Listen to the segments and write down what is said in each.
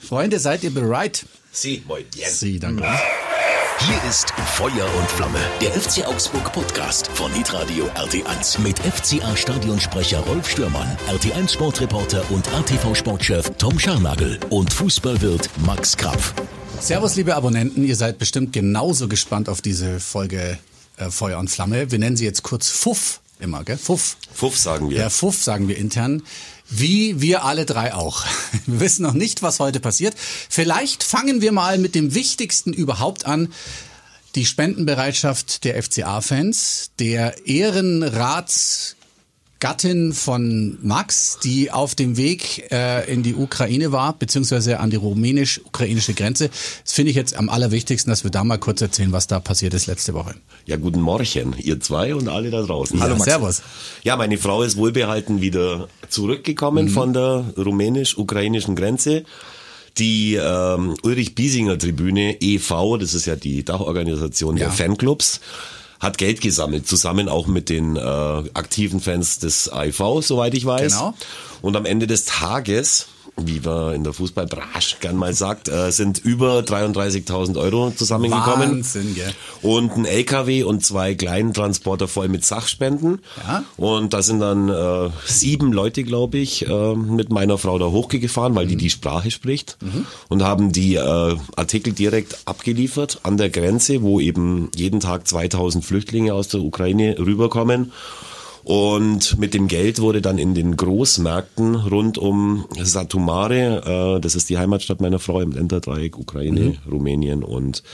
Freunde, seid ihr bereit? Sie, moin. Yes. Sie, danke. Hier ist Feuer und Flamme, der FC Augsburg Podcast von Hitradio RT1 mit FCA Stadionsprecher Rolf Stürmann, RT1 Sportreporter und ATV Sportchef Tom Scharnagel und Fußballwirt Max Krapf. Servus, liebe Abonnenten. Ihr seid bestimmt genauso gespannt auf diese Folge äh, Feuer und Flamme. Wir nennen sie jetzt kurz Fuff immer, gell? Fuff. Fuff sagen wir. Ja, Fuff sagen wir intern. Wie wir alle drei auch. Wir wissen noch nicht, was heute passiert. Vielleicht fangen wir mal mit dem Wichtigsten überhaupt an. Die Spendenbereitschaft der FCA-Fans, der Ehrenrats Gattin von Max, die auf dem Weg äh, in die Ukraine war, beziehungsweise an die rumänisch-ukrainische Grenze. Das finde ich jetzt am allerwichtigsten, dass wir da mal kurz erzählen, was da passiert ist letzte Woche. Ja, guten Morgen, ihr zwei und alle da draußen. Hallo ja, Max. Servus. Ja, meine Frau ist wohlbehalten wieder zurückgekommen mhm. von der rumänisch-ukrainischen Grenze. Die ähm, Ulrich-Biesinger-Tribüne e.V., das ist ja die Dachorganisation ja. der Fanclubs, hat Geld gesammelt, zusammen auch mit den äh, aktiven Fans des AIV, soweit ich weiß. Genau. Und am Ende des Tages wie man in der Fußballbranche gern mal sagt, äh, sind über 33.000 Euro zusammengekommen. Wahnsinn, gell? Und ein LKW und zwei kleinen Transporter voll mit Sachspenden. Ja. Und da sind dann äh, sieben Leute, glaube ich, äh, mit meiner Frau da hochgefahren, weil mhm. die die Sprache spricht. Mhm. Und haben die äh, Artikel direkt abgeliefert an der Grenze, wo eben jeden Tag 2000 Flüchtlinge aus der Ukraine rüberkommen. Und mit dem Geld wurde dann in den Großmärkten rund um Satumare, äh, das ist die Heimatstadt meiner Frau im Länderdreieck, Ukraine, mhm. Rumänien und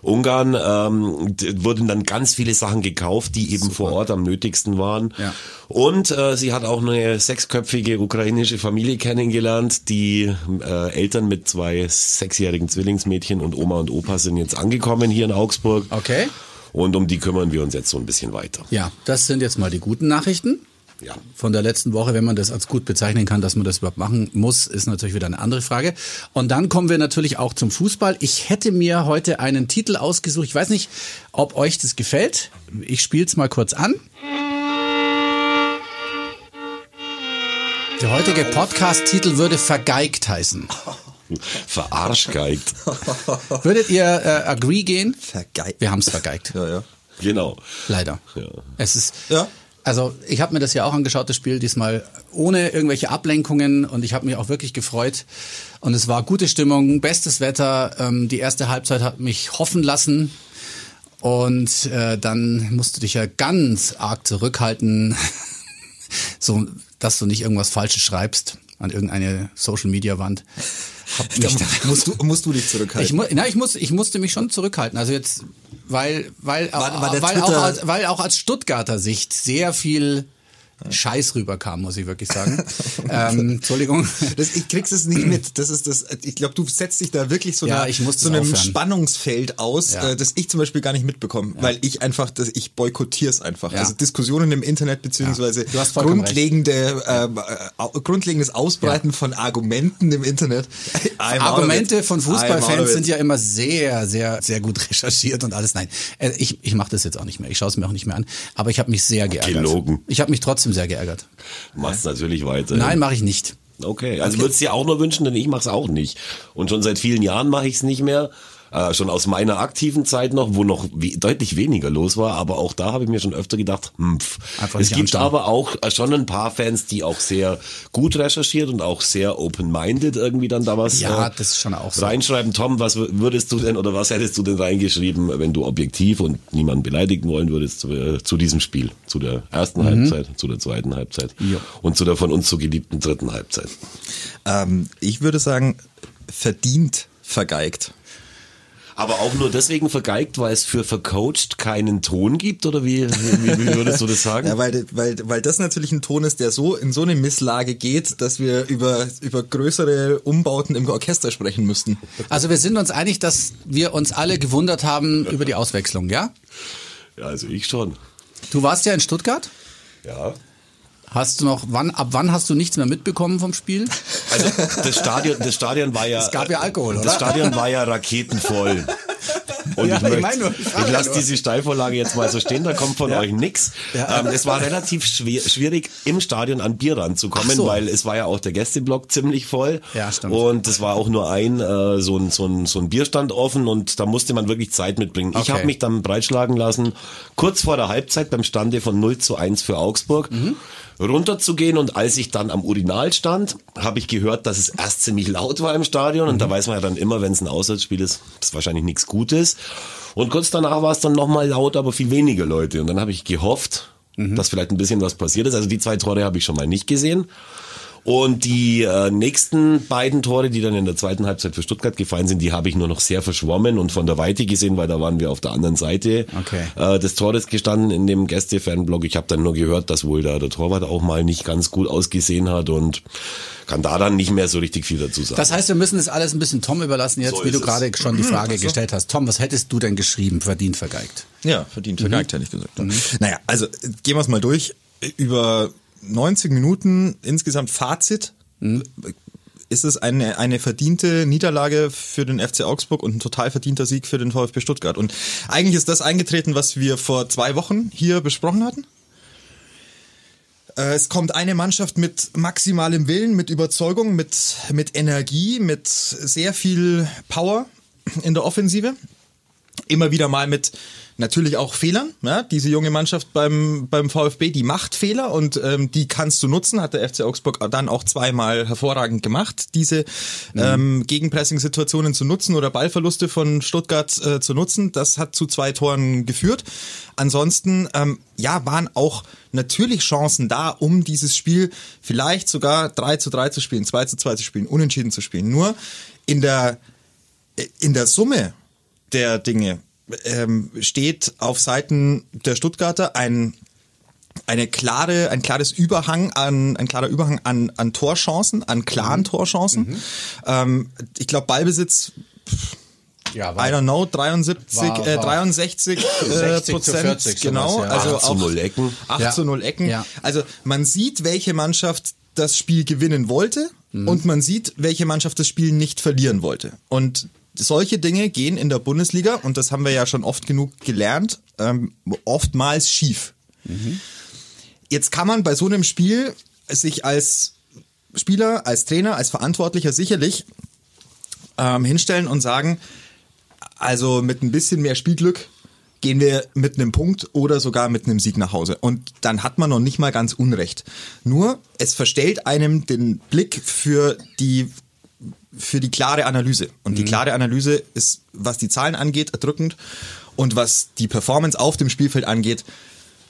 Ungarn, Ungarn ähm, wurden dann ganz viele Sachen gekauft, die eben Super. vor Ort am nötigsten waren. Ja. Und äh, sie hat auch eine sechsköpfige ukrainische Familie kennengelernt. Die äh, Eltern mit zwei sechsjährigen Zwillingsmädchen und Oma und Opa sind jetzt angekommen hier in Augsburg. Okay. Und um die kümmern wir uns jetzt so ein bisschen weiter. Ja, das sind jetzt mal die guten Nachrichten. Ja. Von der letzten Woche, wenn man das als gut bezeichnen kann, dass man das überhaupt machen muss, ist natürlich wieder eine andere Frage. Und dann kommen wir natürlich auch zum Fußball. Ich hätte mir heute einen Titel ausgesucht. Ich weiß nicht, ob euch das gefällt. Ich spiele es mal kurz an. Der heutige Podcast-Titel würde vergeigt heißen. Verarsgeigt. Würdet ihr äh, agree gehen? Vergeigt. Wir haben es vergeigt. Ja, ja. Genau. Leider. Ja. Es ist. Ja. Also ich habe mir das ja auch angeschaut, das Spiel diesmal ohne irgendwelche Ablenkungen und ich habe mich auch wirklich gefreut. Und es war gute Stimmung, bestes Wetter. Ähm, die erste Halbzeit hat mich hoffen lassen. Und äh, dann musst du dich ja ganz arg zurückhalten, so dass du nicht irgendwas Falsches schreibst an irgendeine Social Media Wand. Hab mich musst, du, musst du dich zurückhalten? Ich, mu na, ich, muss, ich musste mich schon zurückhalten. Also jetzt, weil, weil, war, war weil, auch, als, weil auch als Stuttgarter Sicht sehr viel Scheiß rüberkam, muss ich wirklich sagen. ähm, Entschuldigung. Das, ich krieg's es nicht mit. Das ist das. Ich glaube, du setzt dich da wirklich so, ja, einer, so einem aufhören. Spannungsfeld aus, ja. äh, das ich zum Beispiel gar nicht mitbekomme, ja. weil ich einfach, das, ich boykottiere es einfach. Also Diskussionen im Internet beziehungsweise grundlegende, ähm, äh, grundlegendes Ausbreiten von Argumenten im Internet. Argumente von Fußballfans sind ja immer sehr, sehr, sehr gut recherchiert und alles. Nein, äh, ich, ich mache das jetzt auch nicht mehr. Ich schaue es mir auch nicht mehr an. Aber ich habe mich sehr geärgert. Gelogen. Ich habe mich trotzdem trotzdem sehr geärgert. Du machst natürlich weiter. Nein, mache ich nicht. Okay, also okay. würdest du dir auch nur wünschen, denn ich mache es auch nicht. Und schon seit vielen Jahren mache ich es nicht mehr äh, schon aus meiner aktiven Zeit noch, wo noch we deutlich weniger los war, aber auch da habe ich mir schon öfter gedacht, mpf. Einfach es gibt anschauen. aber auch äh, schon ein paar Fans, die auch sehr gut recherchiert und auch sehr open-minded irgendwie dann da was ja, äh, das ist schon auch so. reinschreiben. Tom, was würdest du denn oder was hättest du denn reingeschrieben, wenn du objektiv und niemanden beleidigen wollen würdest zu, äh, zu diesem Spiel, zu der ersten mhm. Halbzeit, zu der zweiten Halbzeit ja. und zu der von uns so geliebten dritten Halbzeit? Ähm, ich würde sagen, verdient vergeigt. Aber auch nur deswegen vergeigt, weil es für vercoacht keinen Ton gibt? Oder wie, wie, wie würdest du das sagen? ja, weil, weil, weil das natürlich ein Ton ist, der so in so eine Misslage geht, dass wir über, über größere Umbauten im Orchester sprechen müssten. Also wir sind uns einig, dass wir uns alle gewundert haben über die Auswechslung, ja? Ja, also ich schon. Du warst ja in Stuttgart? Ja. Hast du noch, wann, ab wann hast du nichts mehr mitbekommen vom Spiel? Also das Stadion, das Stadion war ja. Es gab ja Alkohol, oder? Das Stadion war ja raketenvoll. Und ja, ich, möchte, ich, ich lasse diese Steilvorlage jetzt mal so stehen, da kommt von ja. euch nix. Ja. Ähm, es war relativ schwierig, im Stadion an Bier ranzukommen, so. weil es war ja auch der Gästeblock ziemlich voll. Ja, stimmt. Und es war auch nur ein, äh, so, ein, so, ein, so ein Bierstand offen und da musste man wirklich Zeit mitbringen. Okay. Ich habe mich dann breitschlagen lassen, kurz vor der Halbzeit beim Stande von 0 zu 1 für Augsburg. Mhm runterzugehen und als ich dann am Urinal stand, habe ich gehört, dass es erst ziemlich laut war im Stadion und mhm. da weiß man ja dann immer, wenn es ein Auswärtsspiel ist, ist wahrscheinlich nichts Gutes. Und kurz danach war es dann nochmal laut, aber viel weniger Leute und dann habe ich gehofft, mhm. dass vielleicht ein bisschen was passiert ist. Also die zwei Tore habe ich schon mal nicht gesehen. Und die äh, nächsten beiden Tore, die dann in der zweiten Halbzeit für Stuttgart gefallen sind, die habe ich nur noch sehr verschwommen und von der Weite gesehen, weil da waren wir auf der anderen Seite okay. äh, des Tores gestanden in dem Gäste-Fanblog. Ich habe dann nur gehört, dass wohl da der Torwart auch mal nicht ganz gut ausgesehen hat und kann da dann nicht mehr so richtig viel dazu sagen. Das heißt, wir müssen das alles ein bisschen Tom überlassen jetzt, so wie du gerade schon die mhm. Frage mhm, gestellt hast. Tom, was hättest du denn geschrieben, verdient vergeigt? Ja, verdient vergeigt, mhm. hätte ich gesagt. Mhm. Naja, also gehen wir es mal durch. Über 90 Minuten insgesamt Fazit. Mhm. Ist es eine, eine verdiente Niederlage für den FC Augsburg und ein total verdienter Sieg für den VfB Stuttgart? Und eigentlich ist das eingetreten, was wir vor zwei Wochen hier besprochen hatten. Äh, es kommt eine Mannschaft mit maximalem Willen, mit Überzeugung, mit, mit Energie, mit sehr viel Power in der Offensive. Immer wieder mal mit natürlich auch Fehlern. Ja? Diese junge Mannschaft beim, beim VfB, die macht Fehler und ähm, die kannst du nutzen, hat der FC Augsburg dann auch zweimal hervorragend gemacht, diese mhm. ähm, Gegenpressing-Situationen zu nutzen oder Ballverluste von Stuttgart äh, zu nutzen. Das hat zu zwei Toren geführt. Ansonsten, ähm, ja, waren auch natürlich Chancen da, um dieses Spiel vielleicht sogar 3 zu 3 zu spielen, 2 zu 2 zu spielen, unentschieden zu spielen. Nur in der, in der Summe der Dinge ähm, steht auf Seiten der Stuttgarter ein eine klare, ein klares Überhang an, ein klarer Überhang an, an Torchancen, an klaren mhm. Torchancen. Mhm. Ähm, ich glaube Ballbesitz. Ja, war, I don't know, 73, war, äh, 63 äh, Prozent, 40, genau, sowas, ja. also 8 zu 0 Ecken. 8 ja. zu 0 Ecken. Ja. Also man sieht, welche Mannschaft das Spiel gewinnen wollte mhm. und man sieht, welche Mannschaft das Spiel nicht verlieren wollte. Und solche Dinge gehen in der Bundesliga, und das haben wir ja schon oft genug gelernt, ähm, oftmals schief. Mhm. Jetzt kann man bei so einem Spiel sich als Spieler, als Trainer, als Verantwortlicher sicherlich ähm, hinstellen und sagen, also mit ein bisschen mehr Spielglück gehen wir mit einem Punkt oder sogar mit einem Sieg nach Hause. Und dann hat man noch nicht mal ganz Unrecht. Nur, es verstellt einem den Blick für die für die klare Analyse. Und mhm. die klare Analyse ist, was die Zahlen angeht, erdrückend und was die Performance auf dem Spielfeld angeht,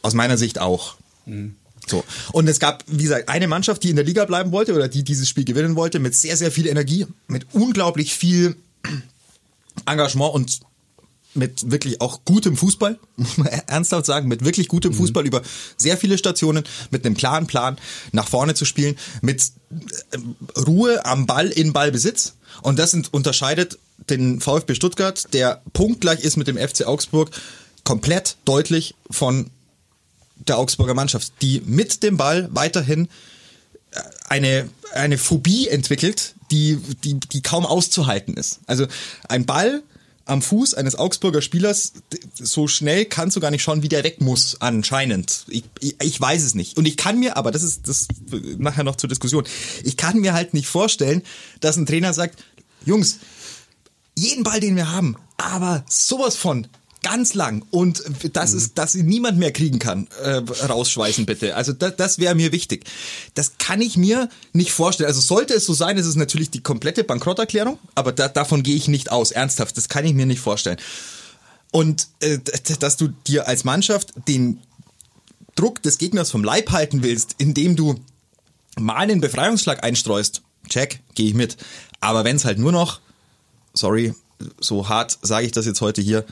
aus meiner Sicht auch. Mhm. So. Und es gab, wie gesagt, eine Mannschaft, die in der Liga bleiben wollte oder die dieses Spiel gewinnen wollte, mit sehr, sehr viel Energie, mit unglaublich viel Engagement und mit wirklich auch gutem Fußball, muss man ernsthaft sagen, mit wirklich gutem mhm. Fußball über sehr viele Stationen, mit einem klaren Plan nach vorne zu spielen, mit äh, Ruhe am Ball in Ballbesitz. Und das unterscheidet den VfB Stuttgart, der punktgleich ist mit dem FC Augsburg, komplett deutlich von der Augsburger Mannschaft, die mit dem Ball weiterhin äh, eine, eine Phobie entwickelt, die, die, die kaum auszuhalten ist. Also ein Ball, am Fuß eines Augsburger Spielers, so schnell kannst du gar nicht schauen, wie der weg muss, anscheinend. Ich, ich, ich weiß es nicht. Und ich kann mir, aber das ist das nachher noch zur Diskussion, ich kann mir halt nicht vorstellen, dass ein Trainer sagt, Jungs, jeden Ball, den wir haben, aber sowas von ganz lang und das mhm. ist, dass sie niemand mehr kriegen kann, äh, rausschweißen bitte. Also das, das wäre mir wichtig. Das kann ich mir nicht vorstellen. Also sollte es so sein, ist es natürlich die komplette Bankrotterklärung, aber da, davon gehe ich nicht aus. Ernsthaft, das kann ich mir nicht vorstellen. Und äh, dass du dir als Mannschaft den Druck des Gegners vom Leib halten willst, indem du mal einen Befreiungsschlag einstreust, check, gehe ich mit. Aber wenn es halt nur noch, sorry, so hart sage ich das jetzt heute hier,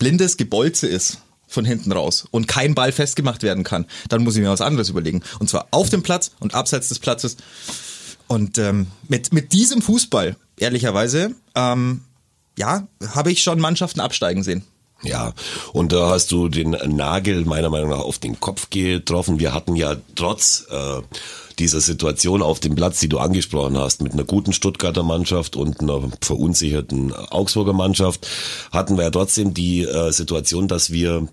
blindes Gebolze ist von hinten raus und kein Ball festgemacht werden kann, dann muss ich mir was anderes überlegen. Und zwar auf dem Platz und abseits des Platzes. Und ähm, mit, mit diesem Fußball, ehrlicherweise, ähm, ja, habe ich schon Mannschaften absteigen sehen. Ja, und da hast du den Nagel meiner Meinung nach auf den Kopf getroffen. Wir hatten ja trotz äh, dieser Situation auf dem Platz, die du angesprochen hast, mit einer guten Stuttgarter Mannschaft und einer verunsicherten Augsburger Mannschaft, hatten wir ja trotzdem die äh, Situation, dass wir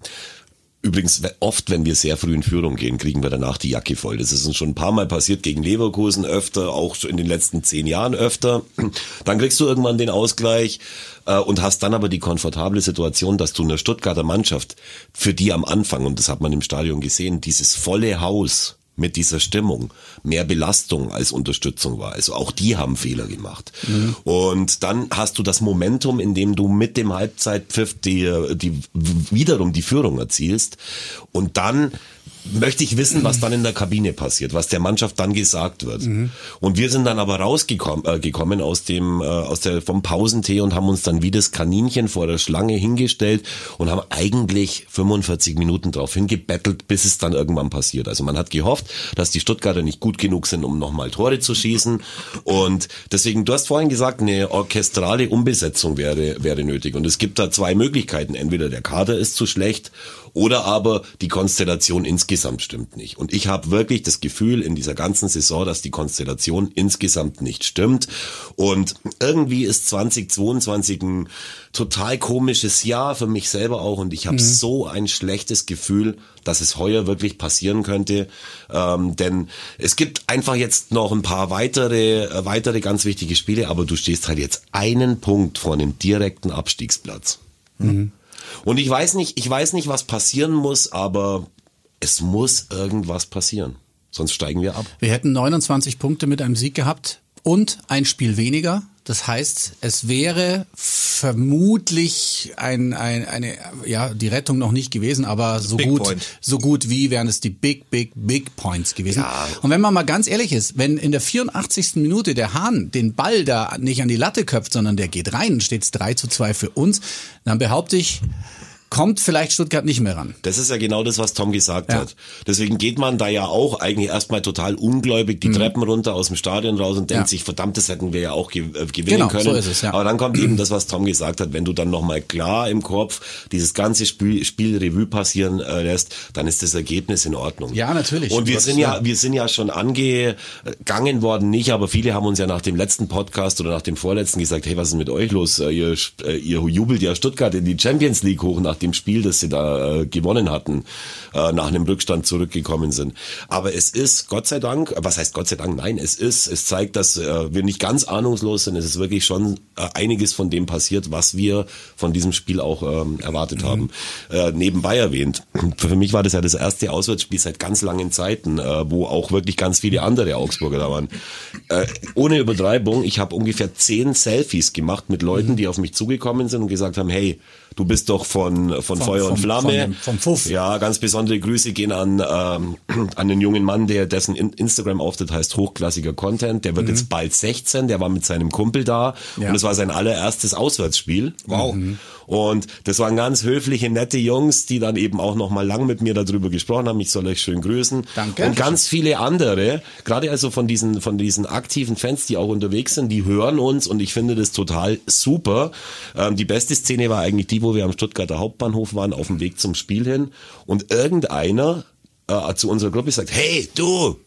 Übrigens, oft, wenn wir sehr früh in Führung gehen, kriegen wir danach die Jacke voll. Das ist uns schon ein paar Mal passiert gegen Leverkusen öfter, auch in den letzten zehn Jahren öfter. Dann kriegst du irgendwann den Ausgleich äh, und hast dann aber die komfortable Situation, dass du eine Stuttgarter Mannschaft, für die am Anfang, und das hat man im Stadion gesehen, dieses volle Haus mit dieser Stimmung mehr Belastung als Unterstützung war. Also auch die haben Fehler gemacht. Mhm. Und dann hast du das Momentum, in dem du mit dem Halbzeitpfiff die, die wiederum die Führung erzielst. Und dann möchte ich wissen, was dann in der Kabine passiert, was der Mannschaft dann gesagt wird. Mhm. Und wir sind dann aber rausgekommen äh, gekommen aus dem äh, aus der vom Pausentee und haben uns dann wie das Kaninchen vor der Schlange hingestellt und haben eigentlich 45 Minuten drauf hingebettelt, bis es dann irgendwann passiert. Also man hat gehofft, dass die Stuttgarter nicht gut genug sind, um nochmal Tore zu schießen. Und deswegen, du hast vorhin gesagt, eine orchestrale Umbesetzung wäre wäre nötig. Und es gibt da zwei Möglichkeiten: Entweder der Kader ist zu schlecht oder aber die Konstellation insgesamt stimmt nicht. Und ich habe wirklich das Gefühl in dieser ganzen Saison, dass die Konstellation insgesamt nicht stimmt. Und irgendwie ist 2022 ein total komisches Jahr für mich selber auch. Und ich habe mhm. so ein schlechtes Gefühl, dass es heuer wirklich passieren könnte. Ähm, denn es gibt einfach jetzt noch ein paar weitere, äh, weitere ganz wichtige Spiele, aber du stehst halt jetzt einen Punkt vor einem direkten Abstiegsplatz. Mhm. Und ich weiß nicht, ich weiß nicht, was passieren muss, aber es muss irgendwas passieren. Sonst steigen wir ab. Wir hätten 29 Punkte mit einem Sieg gehabt und ein Spiel weniger. Das heißt, es wäre vermutlich ein, ein, eine, ja, die Rettung noch nicht gewesen, aber so gut, Point. so gut wie wären es die Big, Big, Big Points gewesen. Ja. Und wenn man mal ganz ehrlich ist, wenn in der 84. Minute der Hahn den Ball da nicht an die Latte köpft, sondern der geht rein, steht es 3 zu 2 für uns, dann behaupte ich, kommt vielleicht Stuttgart nicht mehr ran. Das ist ja genau das, was Tom gesagt ja. hat. Deswegen geht man da ja auch eigentlich erstmal total ungläubig die mhm. Treppen runter aus dem Stadion raus und denkt ja. sich, verdammt, das hätten wir ja auch äh, gewinnen genau, können. So ist es, ja. Aber dann kommt eben das, was Tom gesagt hat, wenn du dann nochmal klar im Kopf dieses ganze Spiel, Spiel Revue passieren äh, lässt, dann ist das Ergebnis in Ordnung. Ja, natürlich. Und wir sind ja, wir sind ja schon angegangen worden, nicht, aber viele haben uns ja nach dem letzten Podcast oder nach dem vorletzten gesagt, hey, was ist mit euch los? Äh, ihr, ihr jubelt ja Stuttgart in die Champions League hoch nach dem Spiel, das sie da äh, gewonnen hatten, äh, nach einem Rückstand zurückgekommen sind. Aber es ist, Gott sei Dank, was heißt Gott sei Dank? Nein, es ist, es zeigt, dass äh, wir nicht ganz ahnungslos sind. Es ist wirklich schon äh, einiges von dem passiert, was wir von diesem Spiel auch ähm, erwartet mhm. haben. Äh, nebenbei erwähnt, für mich war das ja das erste Auswärtsspiel seit ganz langen Zeiten, äh, wo auch wirklich ganz viele andere Augsburger da waren. Äh, ohne Übertreibung, ich habe ungefähr zehn Selfies gemacht mit Leuten, mhm. die auf mich zugekommen sind und gesagt haben, hey, Du bist doch von, von, von Feuer und Flamme. Vom, vom Fuff. Ja, ganz besondere Grüße gehen an, ähm, an den jungen Mann, der dessen Instagram-Auftritt heißt hochklassiger Content. Der wird mhm. jetzt bald 16, der war mit seinem Kumpel da ja. und es war sein allererstes Auswärtsspiel. Wow. Mhm. Und das waren ganz höfliche, nette Jungs, die dann eben auch noch mal lang mit mir darüber gesprochen haben. Ich soll euch schön grüßen. Danke. Und ganz viele andere, gerade also von diesen, von diesen aktiven Fans, die auch unterwegs sind, die hören uns und ich finde das total super. Ähm, die beste Szene war eigentlich die, wo wir am Stuttgarter Hauptbahnhof waren, auf dem Weg zum Spiel hin und irgendeiner äh, zu unserer Gruppe sagt, hey, du,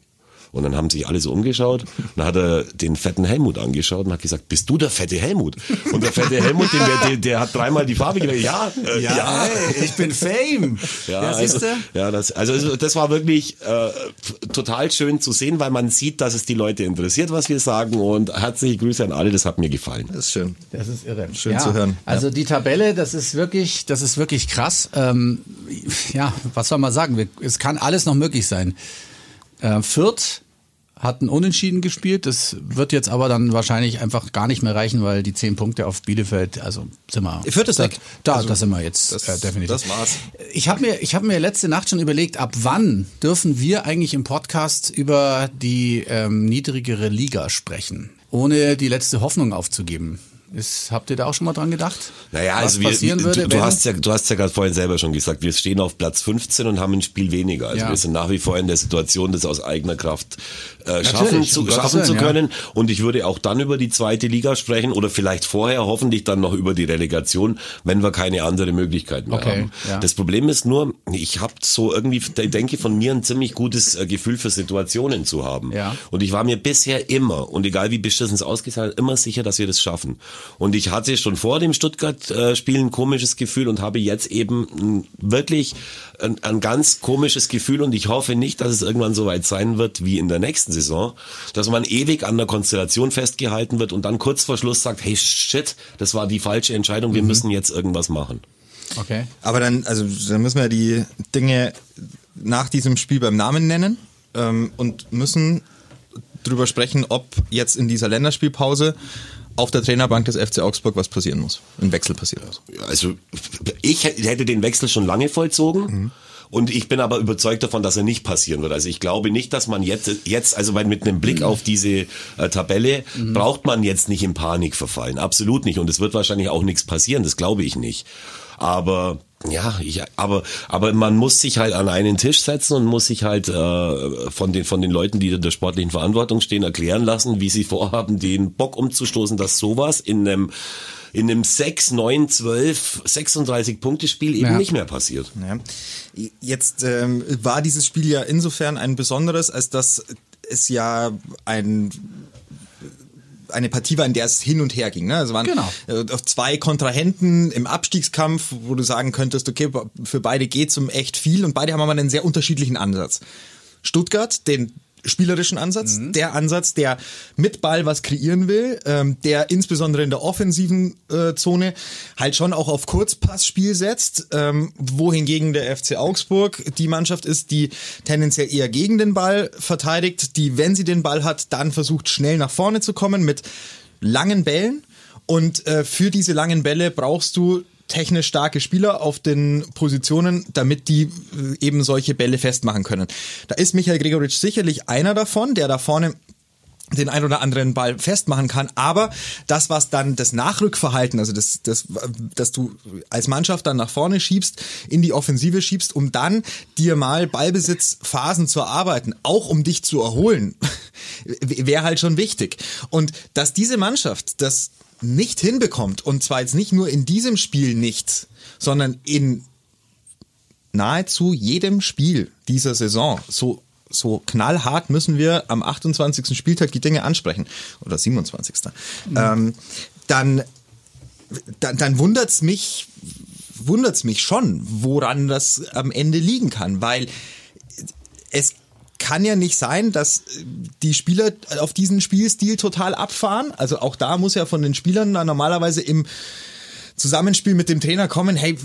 und dann haben sich alle so umgeschaut. Und dann hat er den fetten Helmut angeschaut und hat gesagt, bist du der fette Helmut? Und der fette Helmut, den, der, der hat dreimal die Farbe gewählt. Ja, äh, ja, ja. Hey, ich bin Fame. Ja, ja also, ja das, also das war wirklich äh, total schön zu sehen, weil man sieht, dass es die Leute interessiert, was wir sagen. Und herzliche Grüße an alle, das hat mir gefallen. Das ist schön. Das ist irre. Schön ja, zu hören. Also die Tabelle, das ist wirklich, das ist wirklich krass. Ähm, ja, was soll man sagen? Es kann alles noch möglich sein. Äh, Fürth hat ein Unentschieden gespielt. Das wird jetzt aber dann wahrscheinlich einfach gar nicht mehr reichen, weil die zehn Punkte auf Bielefeld, also sind wir. Viertes da, da, also, da sind wir jetzt das, äh, definitiv. Das war's. Ich habe mir, ich habe mir letzte Nacht schon überlegt, ab wann dürfen wir eigentlich im Podcast über die ähm, niedrigere Liga sprechen, ohne die letzte Hoffnung aufzugeben. Ist, habt ihr da auch schon mal dran gedacht? Naja, also wir, würde, du, du hast ja, du hast ja gerade vorhin selber schon gesagt, wir stehen auf Platz 15 und haben ein Spiel weniger. Also ja. wir sind nach wie vor in der Situation, das aus eigener Kraft äh, schaffen, zu, schaffen zu können. Ja. Und ich würde auch dann über die zweite Liga sprechen oder vielleicht vorher hoffentlich dann noch über die Relegation, wenn wir keine andere Möglichkeit mehr okay, haben. Ja. Das Problem ist nur, ich habe so irgendwie, denke von mir ein ziemlich gutes äh, Gefühl für Situationen zu haben. Ja. Und ich war mir bisher immer, und egal wie beschissen es ausgesehen hat, immer sicher, dass wir das schaffen. Und ich hatte schon vor dem Stuttgart-Spiel ein komisches Gefühl und habe jetzt eben wirklich ein, ein ganz komisches Gefühl und ich hoffe nicht, dass es irgendwann so weit sein wird wie in der nächsten Saison, dass man ewig an der Konstellation festgehalten wird und dann kurz vor Schluss sagt, hey shit, das war die falsche Entscheidung, wir mhm. müssen jetzt irgendwas machen. Okay. Aber dann, also dann müssen wir die Dinge nach diesem Spiel beim Namen nennen ähm, und müssen drüber sprechen, ob jetzt in dieser Länderspielpause auf der Trainerbank des FC Augsburg was passieren muss, ein Wechsel passieren muss. Also ich hätte den Wechsel schon lange vollzogen. Mhm. Und ich bin aber überzeugt davon, dass er nicht passieren wird. Also ich glaube nicht, dass man jetzt, jetzt also mit einem Blick auf diese äh, Tabelle, mhm. braucht man jetzt nicht in Panik verfallen. Absolut nicht. Und es wird wahrscheinlich auch nichts passieren. Das glaube ich nicht. Aber ja, ich, aber aber man muss sich halt an einen Tisch setzen und muss sich halt äh, von den von den Leuten, die in der sportlichen Verantwortung stehen, erklären lassen, wie sie vorhaben, den Bock umzustoßen, dass sowas in einem in einem 6, 9, 12, 36 Punkte Spiel eben ja. nicht mehr passiert. Ja. Jetzt ähm, war dieses Spiel ja insofern ein besonderes, als dass es ja ein eine Partie war, in der es hin und her ging. Ne? Also waren genau. Äh, zwei Kontrahenten im Abstiegskampf, wo du sagen könntest, okay, für beide geht's um echt viel und beide haben aber einen sehr unterschiedlichen Ansatz. Stuttgart, den spielerischen Ansatz, mhm. der Ansatz, der mit Ball was kreieren will, ähm, der insbesondere in der offensiven äh, Zone halt schon auch auf Kurzpassspiel setzt, ähm, wohingegen der FC Augsburg die Mannschaft ist, die tendenziell eher gegen den Ball verteidigt, die, wenn sie den Ball hat, dann versucht schnell nach vorne zu kommen mit langen Bällen. Und äh, für diese langen Bälle brauchst du technisch starke Spieler auf den Positionen, damit die äh, eben solche Bälle festmachen können. Da ist Michael Gregoritsch sicherlich einer davon, der da vorne den ein oder anderen Ball festmachen kann, aber das, was dann das Nachrückverhalten, also das, das, dass du als Mannschaft dann nach vorne schiebst, in die Offensive schiebst, um dann dir mal Ballbesitzphasen zu erarbeiten, auch um dich zu erholen, wäre halt schon wichtig. Und dass diese Mannschaft das nicht hinbekommt, und zwar jetzt nicht nur in diesem Spiel nicht, sondern in nahezu jedem Spiel dieser Saison, so so knallhart müssen wir am 28. Spieltag die Dinge ansprechen oder 27. Mhm. Ähm, dann dann, dann wundert's mich wundert's mich schon, woran das am Ende liegen kann, weil es kann ja nicht sein, dass die Spieler auf diesen Spielstil total abfahren. Also auch da muss ja von den Spielern dann normalerweise im Zusammenspiel mit dem Trainer kommen, hey,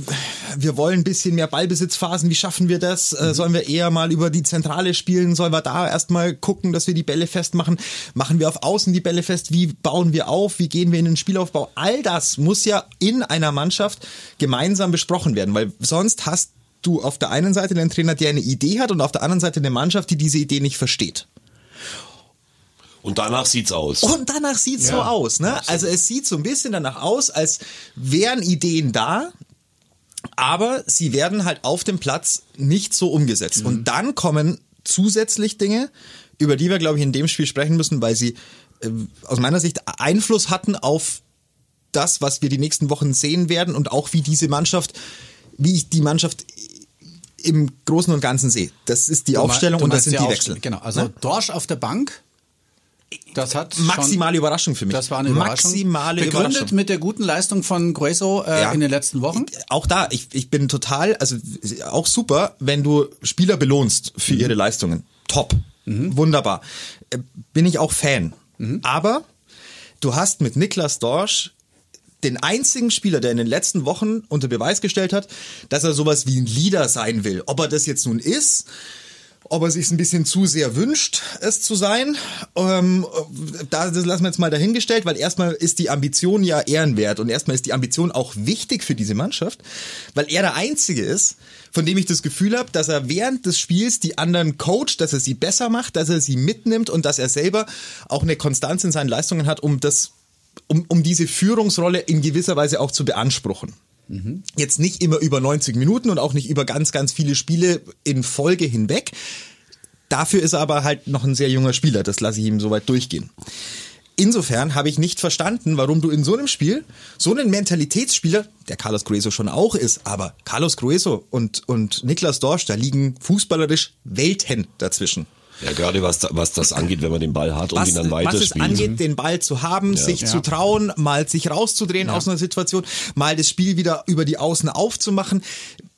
wir wollen ein bisschen mehr Ballbesitzphasen, wie schaffen wir das? Äh, sollen wir eher mal über die Zentrale spielen? Sollen wir da erstmal gucken, dass wir die Bälle festmachen? Machen wir auf Außen die Bälle fest? Wie bauen wir auf? Wie gehen wir in den Spielaufbau? All das muss ja in einer Mannschaft gemeinsam besprochen werden, weil sonst hast du auf der einen Seite den Trainer, der eine Idee hat und auf der anderen Seite eine Mannschaft, die diese Idee nicht versteht. Und danach sieht's aus. Und danach sieht's ja, so aus, ne? Absolut. Also es sieht so ein bisschen danach aus, als wären Ideen da, aber sie werden halt auf dem Platz nicht so umgesetzt. Mhm. Und dann kommen zusätzlich Dinge, über die wir, glaube ich, in dem Spiel sprechen müssen, weil sie äh, aus meiner Sicht Einfluss hatten auf das, was wir die nächsten Wochen sehen werden und auch wie diese Mannschaft, wie ich die Mannschaft im Großen und Ganzen sehe. Das ist die du Aufstellung und das sind die Wechsel. Genau, also ne? Dorsch auf der Bank. Das hat maximale Überraschung für mich. Das war eine Überraschung. Maximale Begründet Überraschung. mit der guten Leistung von Grueso äh, ja. in den letzten Wochen. Auch da, ich, ich bin total, also auch super, wenn du Spieler belohnst für mhm. ihre Leistungen. Top. Mhm. Wunderbar. Äh, bin ich auch Fan. Mhm. Aber du hast mit Niklas Dorsch den einzigen Spieler, der in den letzten Wochen unter Beweis gestellt hat, dass er sowas wie ein Leader sein will. Ob er das jetzt nun ist, ob er sich ein bisschen zu sehr wünscht, es zu sein, ähm, da, das lassen wir jetzt mal dahingestellt, weil erstmal ist die Ambition ja ehrenwert und erstmal ist die Ambition auch wichtig für diese Mannschaft, weil er der Einzige ist, von dem ich das Gefühl habe, dass er während des Spiels die anderen coacht, dass er sie besser macht, dass er sie mitnimmt und dass er selber auch eine Konstanz in seinen Leistungen hat, um das um, um diese Führungsrolle in gewisser Weise auch zu beanspruchen. Mhm. Jetzt nicht immer über 90 Minuten und auch nicht über ganz, ganz viele Spiele in Folge hinweg. Dafür ist er aber halt noch ein sehr junger Spieler. Das lasse ich ihm soweit durchgehen. Insofern habe ich nicht verstanden, warum du in so einem Spiel so einen Mentalitätsspieler, der Carlos Grueso schon auch ist, aber Carlos Grueso und, und Niklas Dorsch, da liegen fußballerisch Welten dazwischen. Ja, gerade was, was das angeht, wenn man den Ball hat und was, ihn dann weiterspielt. Was es angeht, den Ball zu haben, ja. sich ja. zu trauen, mal sich rauszudrehen ja. aus einer Situation, mal das Spiel wieder über die Außen aufzumachen,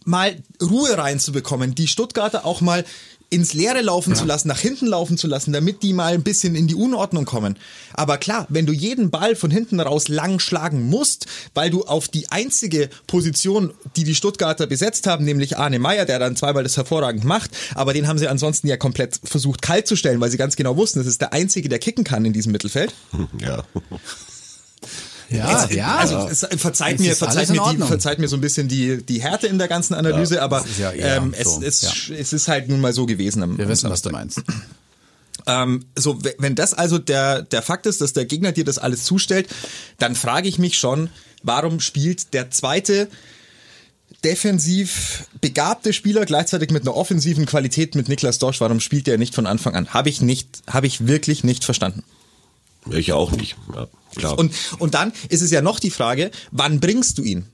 mal Ruhe reinzubekommen, die Stuttgarter auch mal ins Leere laufen ja. zu lassen, nach hinten laufen zu lassen, damit die mal ein bisschen in die Unordnung kommen. Aber klar, wenn du jeden Ball von hinten raus lang schlagen musst, weil du auf die einzige Position, die die Stuttgarter besetzt haben, nämlich Arne Meyer, der dann zweimal das hervorragend macht, aber den haben sie ansonsten ja komplett versucht kalt zu stellen, weil sie ganz genau wussten, das ist der einzige, der kicken kann in diesem Mittelfeld. Ja. Ja, Jetzt, ja. Also es, verzeiht mir, verzeiht mir, die, verzeiht mir so ein bisschen die, die Härte in der ganzen Analyse, ja, aber ja ähm, es, so. es, ja. es ist halt nun mal so gewesen. Am, Wir wissen, was du meinst. Ähm, so, wenn das also der, der Fakt ist, dass der Gegner dir das alles zustellt, dann frage ich mich schon, warum spielt der zweite defensiv begabte Spieler gleichzeitig mit einer offensiven Qualität mit Niklas Dorsch, warum spielt der nicht von Anfang an? Habe ich nicht, habe ich wirklich nicht verstanden. Ich auch nicht. Ja, klar. Und, und dann ist es ja noch die Frage, wann bringst du ihn?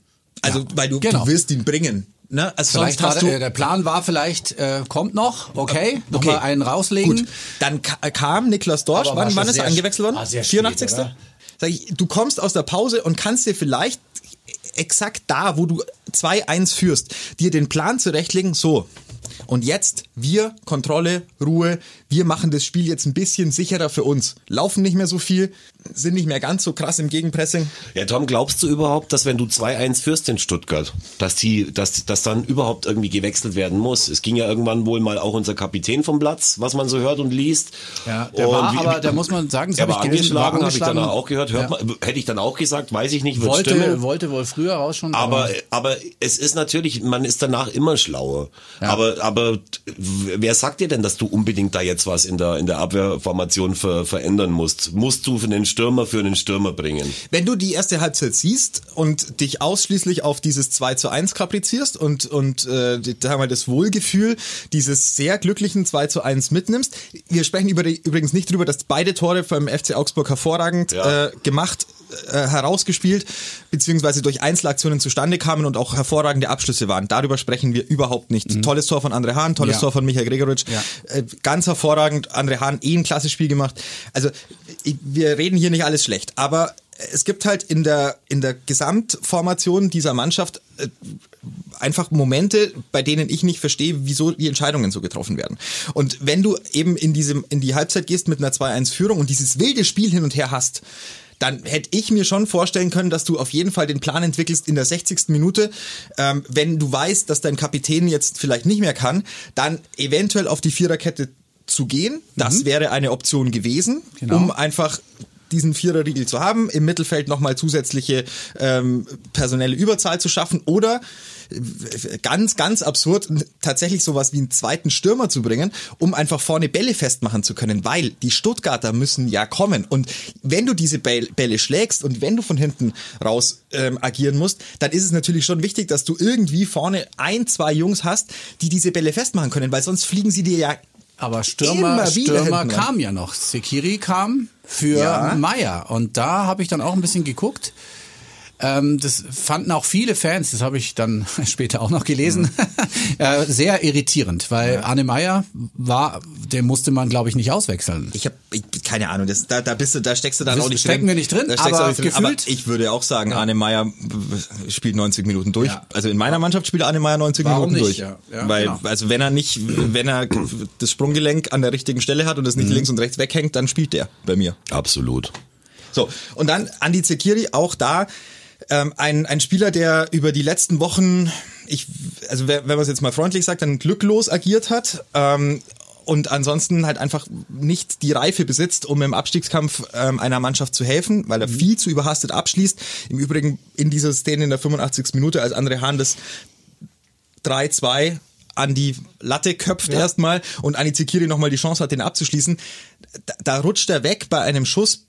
Also, ja, weil du, genau. du wirst ihn bringen. Ne? Also vielleicht sonst hast du, der, der Plan war vielleicht, äh, kommt noch, okay, noch okay. mal einen rauslegen. Gut. Dann kam Niklas Dorsch, wann, wann ist er eingewechselt worden? Ah, 84. Spät, Sag ich, du kommst aus der Pause und kannst dir vielleicht exakt da, wo du 2-1 führst, dir den Plan zurechtlegen, so, und jetzt wir, Kontrolle, Ruhe, wir machen das Spiel jetzt ein bisschen sicherer für uns. Laufen nicht mehr so viel, sind nicht mehr ganz so krass im Gegenpressing. Ja, Tom, glaubst du überhaupt, dass wenn du 2-1 führst in Stuttgart, dass die, dass, dass dann überhaupt irgendwie gewechselt werden muss? Es ging ja irgendwann wohl mal auch unser Kapitän vom Platz, was man so hört und liest. Ja, der und war, wie, aber da muss man sagen, das habe ich angeschlagen, habe ich dann auch gehört. Hört ja. man, hätte ich dann auch gesagt, weiß ich nicht, wird wollte, stimmen. Wollte wohl früher raus schon. Aber, aber es ist natürlich, man ist danach immer schlauer. Ja. Aber, aber wer sagt dir denn, dass du unbedingt da jetzt was in der, in der Abwehrformation ver, verändern musst? Musst du für den Stürmer für einen Stürmer bringen? Wenn du die erste Halbzeit siehst und dich ausschließlich auf dieses 2 zu 1 kaprizierst und, und äh, sagen wir, das Wohlgefühl dieses sehr glücklichen 2 zu 1 mitnimmst, wir sprechen über die, übrigens nicht drüber, dass beide Tore vom FC Augsburg hervorragend ja. äh, gemacht äh, herausgespielt, beziehungsweise durch Einzelaktionen zustande kamen und auch hervorragende Abschlüsse waren. Darüber sprechen wir überhaupt nicht. Mhm. Tolles Tor von André Hahn, tolles ja. Tor von Michael Gregoritsch. Ja. Äh, ganz hervorragend. André Hahn eh ein klasse Spiel gemacht. Also wir reden hier nicht alles schlecht, aber es gibt halt in der, in der Gesamtformation dieser Mannschaft äh, einfach Momente, bei denen ich nicht verstehe, wieso die Entscheidungen so getroffen werden. Und wenn du eben in diesem, in die Halbzeit gehst mit einer 2-1-Führung und dieses wilde Spiel hin und her hast, dann hätte ich mir schon vorstellen können, dass du auf jeden Fall den Plan entwickelst in der 60. Minute, ähm, wenn du weißt, dass dein Kapitän jetzt vielleicht nicht mehr kann, dann eventuell auf die Viererkette zu gehen. Das mhm. wäre eine Option gewesen, genau. um einfach diesen Viererriegel zu haben, im Mittelfeld nochmal zusätzliche ähm, personelle Überzahl zu schaffen oder ganz, ganz absurd, tatsächlich sowas wie einen zweiten Stürmer zu bringen, um einfach vorne Bälle festmachen zu können, weil die Stuttgarter müssen ja kommen. Und wenn du diese Bälle schlägst und wenn du von hinten raus ähm, agieren musst, dann ist es natürlich schon wichtig, dass du irgendwie vorne ein, zwei Jungs hast, die diese Bälle festmachen können, weil sonst fliegen sie dir ja aber Stürmer, Stürmer kam ja noch. Sekiri kam für ja. Meier. Und da habe ich dann auch ein bisschen geguckt. Ähm, das fanden auch viele Fans, das habe ich dann später auch noch gelesen, mhm. äh, sehr irritierend, weil ja. Arne Meyer war, den musste man, glaube ich, nicht auswechseln. Ich habe keine Ahnung, das, da, da bist du, da steckst du dann das auch nicht stecken drin. wir nicht drin, da aber, nicht drin. aber ich würde auch sagen, ja. Arne Meyer spielt 90 Minuten durch. Ja. Also in meiner Mannschaft spielt Arne Meyer 90 Warum Minuten nicht? durch. Ja. weil, genau. also wenn er nicht, wenn er das Sprunggelenk an der richtigen Stelle hat und es nicht mhm. links und rechts weghängt, dann spielt der bei mir. Absolut. So, und dann Andi Zekiri, auch da ähm, ein, ein Spieler, der über die letzten Wochen, ich, also wenn man es jetzt mal freundlich sagt, dann glücklos agiert hat. Ähm, und ansonsten halt einfach nicht die Reife besitzt, um im Abstiegskampf ähm, einer Mannschaft zu helfen, weil er mhm. viel zu überhastet abschließt. Im Übrigen in dieser Szene in der 85. Minute, als André Hahn das 3-2 an die Latte köpft ja. erstmal und Ani Zekiri nochmal die Chance hat, den abzuschließen, da, da rutscht er weg bei einem Schuss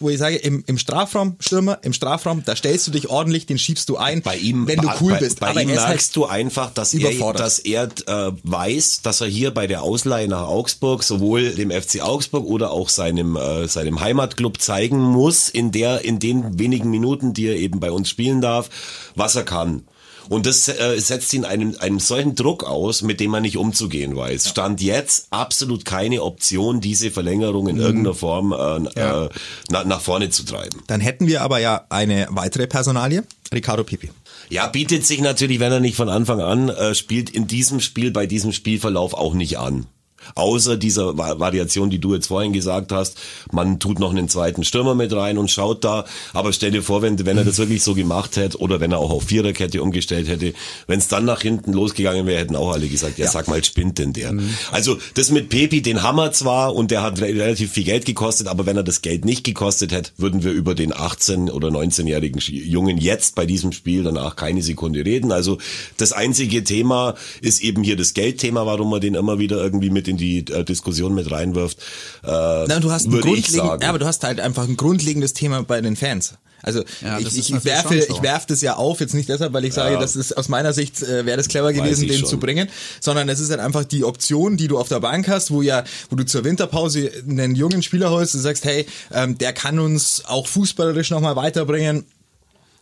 wo ich sage, im, im Strafraum, Stürmer, im Strafraum, da stellst du dich ordentlich, den schiebst du ein, bei ihm, wenn du cool bei, bist. Bei Aber ihm halt merkst halt du einfach, dass er, dass er äh, weiß, dass er hier bei der Ausleihe nach Augsburg sowohl dem FC Augsburg oder auch seinem, äh, seinem Heimatclub zeigen muss, in der, in den wenigen Minuten, die er eben bei uns spielen darf, was er kann. Und das äh, setzt ihn einem, einem solchen Druck aus, mit dem man nicht umzugehen weiß. Stand jetzt absolut keine Option, diese Verlängerung in mhm. irgendeiner Form äh, ja. äh, na, nach vorne zu treiben. Dann hätten wir aber ja eine weitere Personalie, Ricardo Pipi. Ja, bietet sich natürlich, wenn er nicht von Anfang an äh, spielt, in diesem Spiel, bei diesem Spielverlauf auch nicht an. Außer dieser Variation, die du jetzt vorhin gesagt hast, man tut noch einen zweiten Stürmer mit rein und schaut da. Aber stell dir vor, wenn, wenn er das wirklich so gemacht hätte oder wenn er auch auf Viererkette umgestellt hätte, wenn es dann nach hinten losgegangen wäre, hätten auch alle gesagt, ja, ja. sag mal, spinnt denn der? Mhm. Also das mit Pepi, den Hammer zwar und der hat relativ viel Geld gekostet, aber wenn er das Geld nicht gekostet hätte, würden wir über den 18- oder 19-jährigen Jungen jetzt bei diesem Spiel danach keine Sekunde reden. Also das einzige Thema ist eben hier das Geldthema, warum man den immer wieder irgendwie mit in in die äh, Diskussion mit reinwirft. Äh, Na, du hast ein grundlegend, ja, aber du hast halt einfach ein grundlegendes Thema bei den Fans. Also ja, ich, ich werfe, so. ich werfe das ja auf, jetzt nicht deshalb, weil ich sage, ja. das ist aus meiner Sicht äh, wäre das clever gewesen, den schon. zu bringen, sondern es ist halt einfach die Option, die du auf der Bank hast, wo ja, wo du zur Winterpause einen jungen Spieler holst und sagst, hey, ähm, der kann uns auch fußballerisch nochmal weiterbringen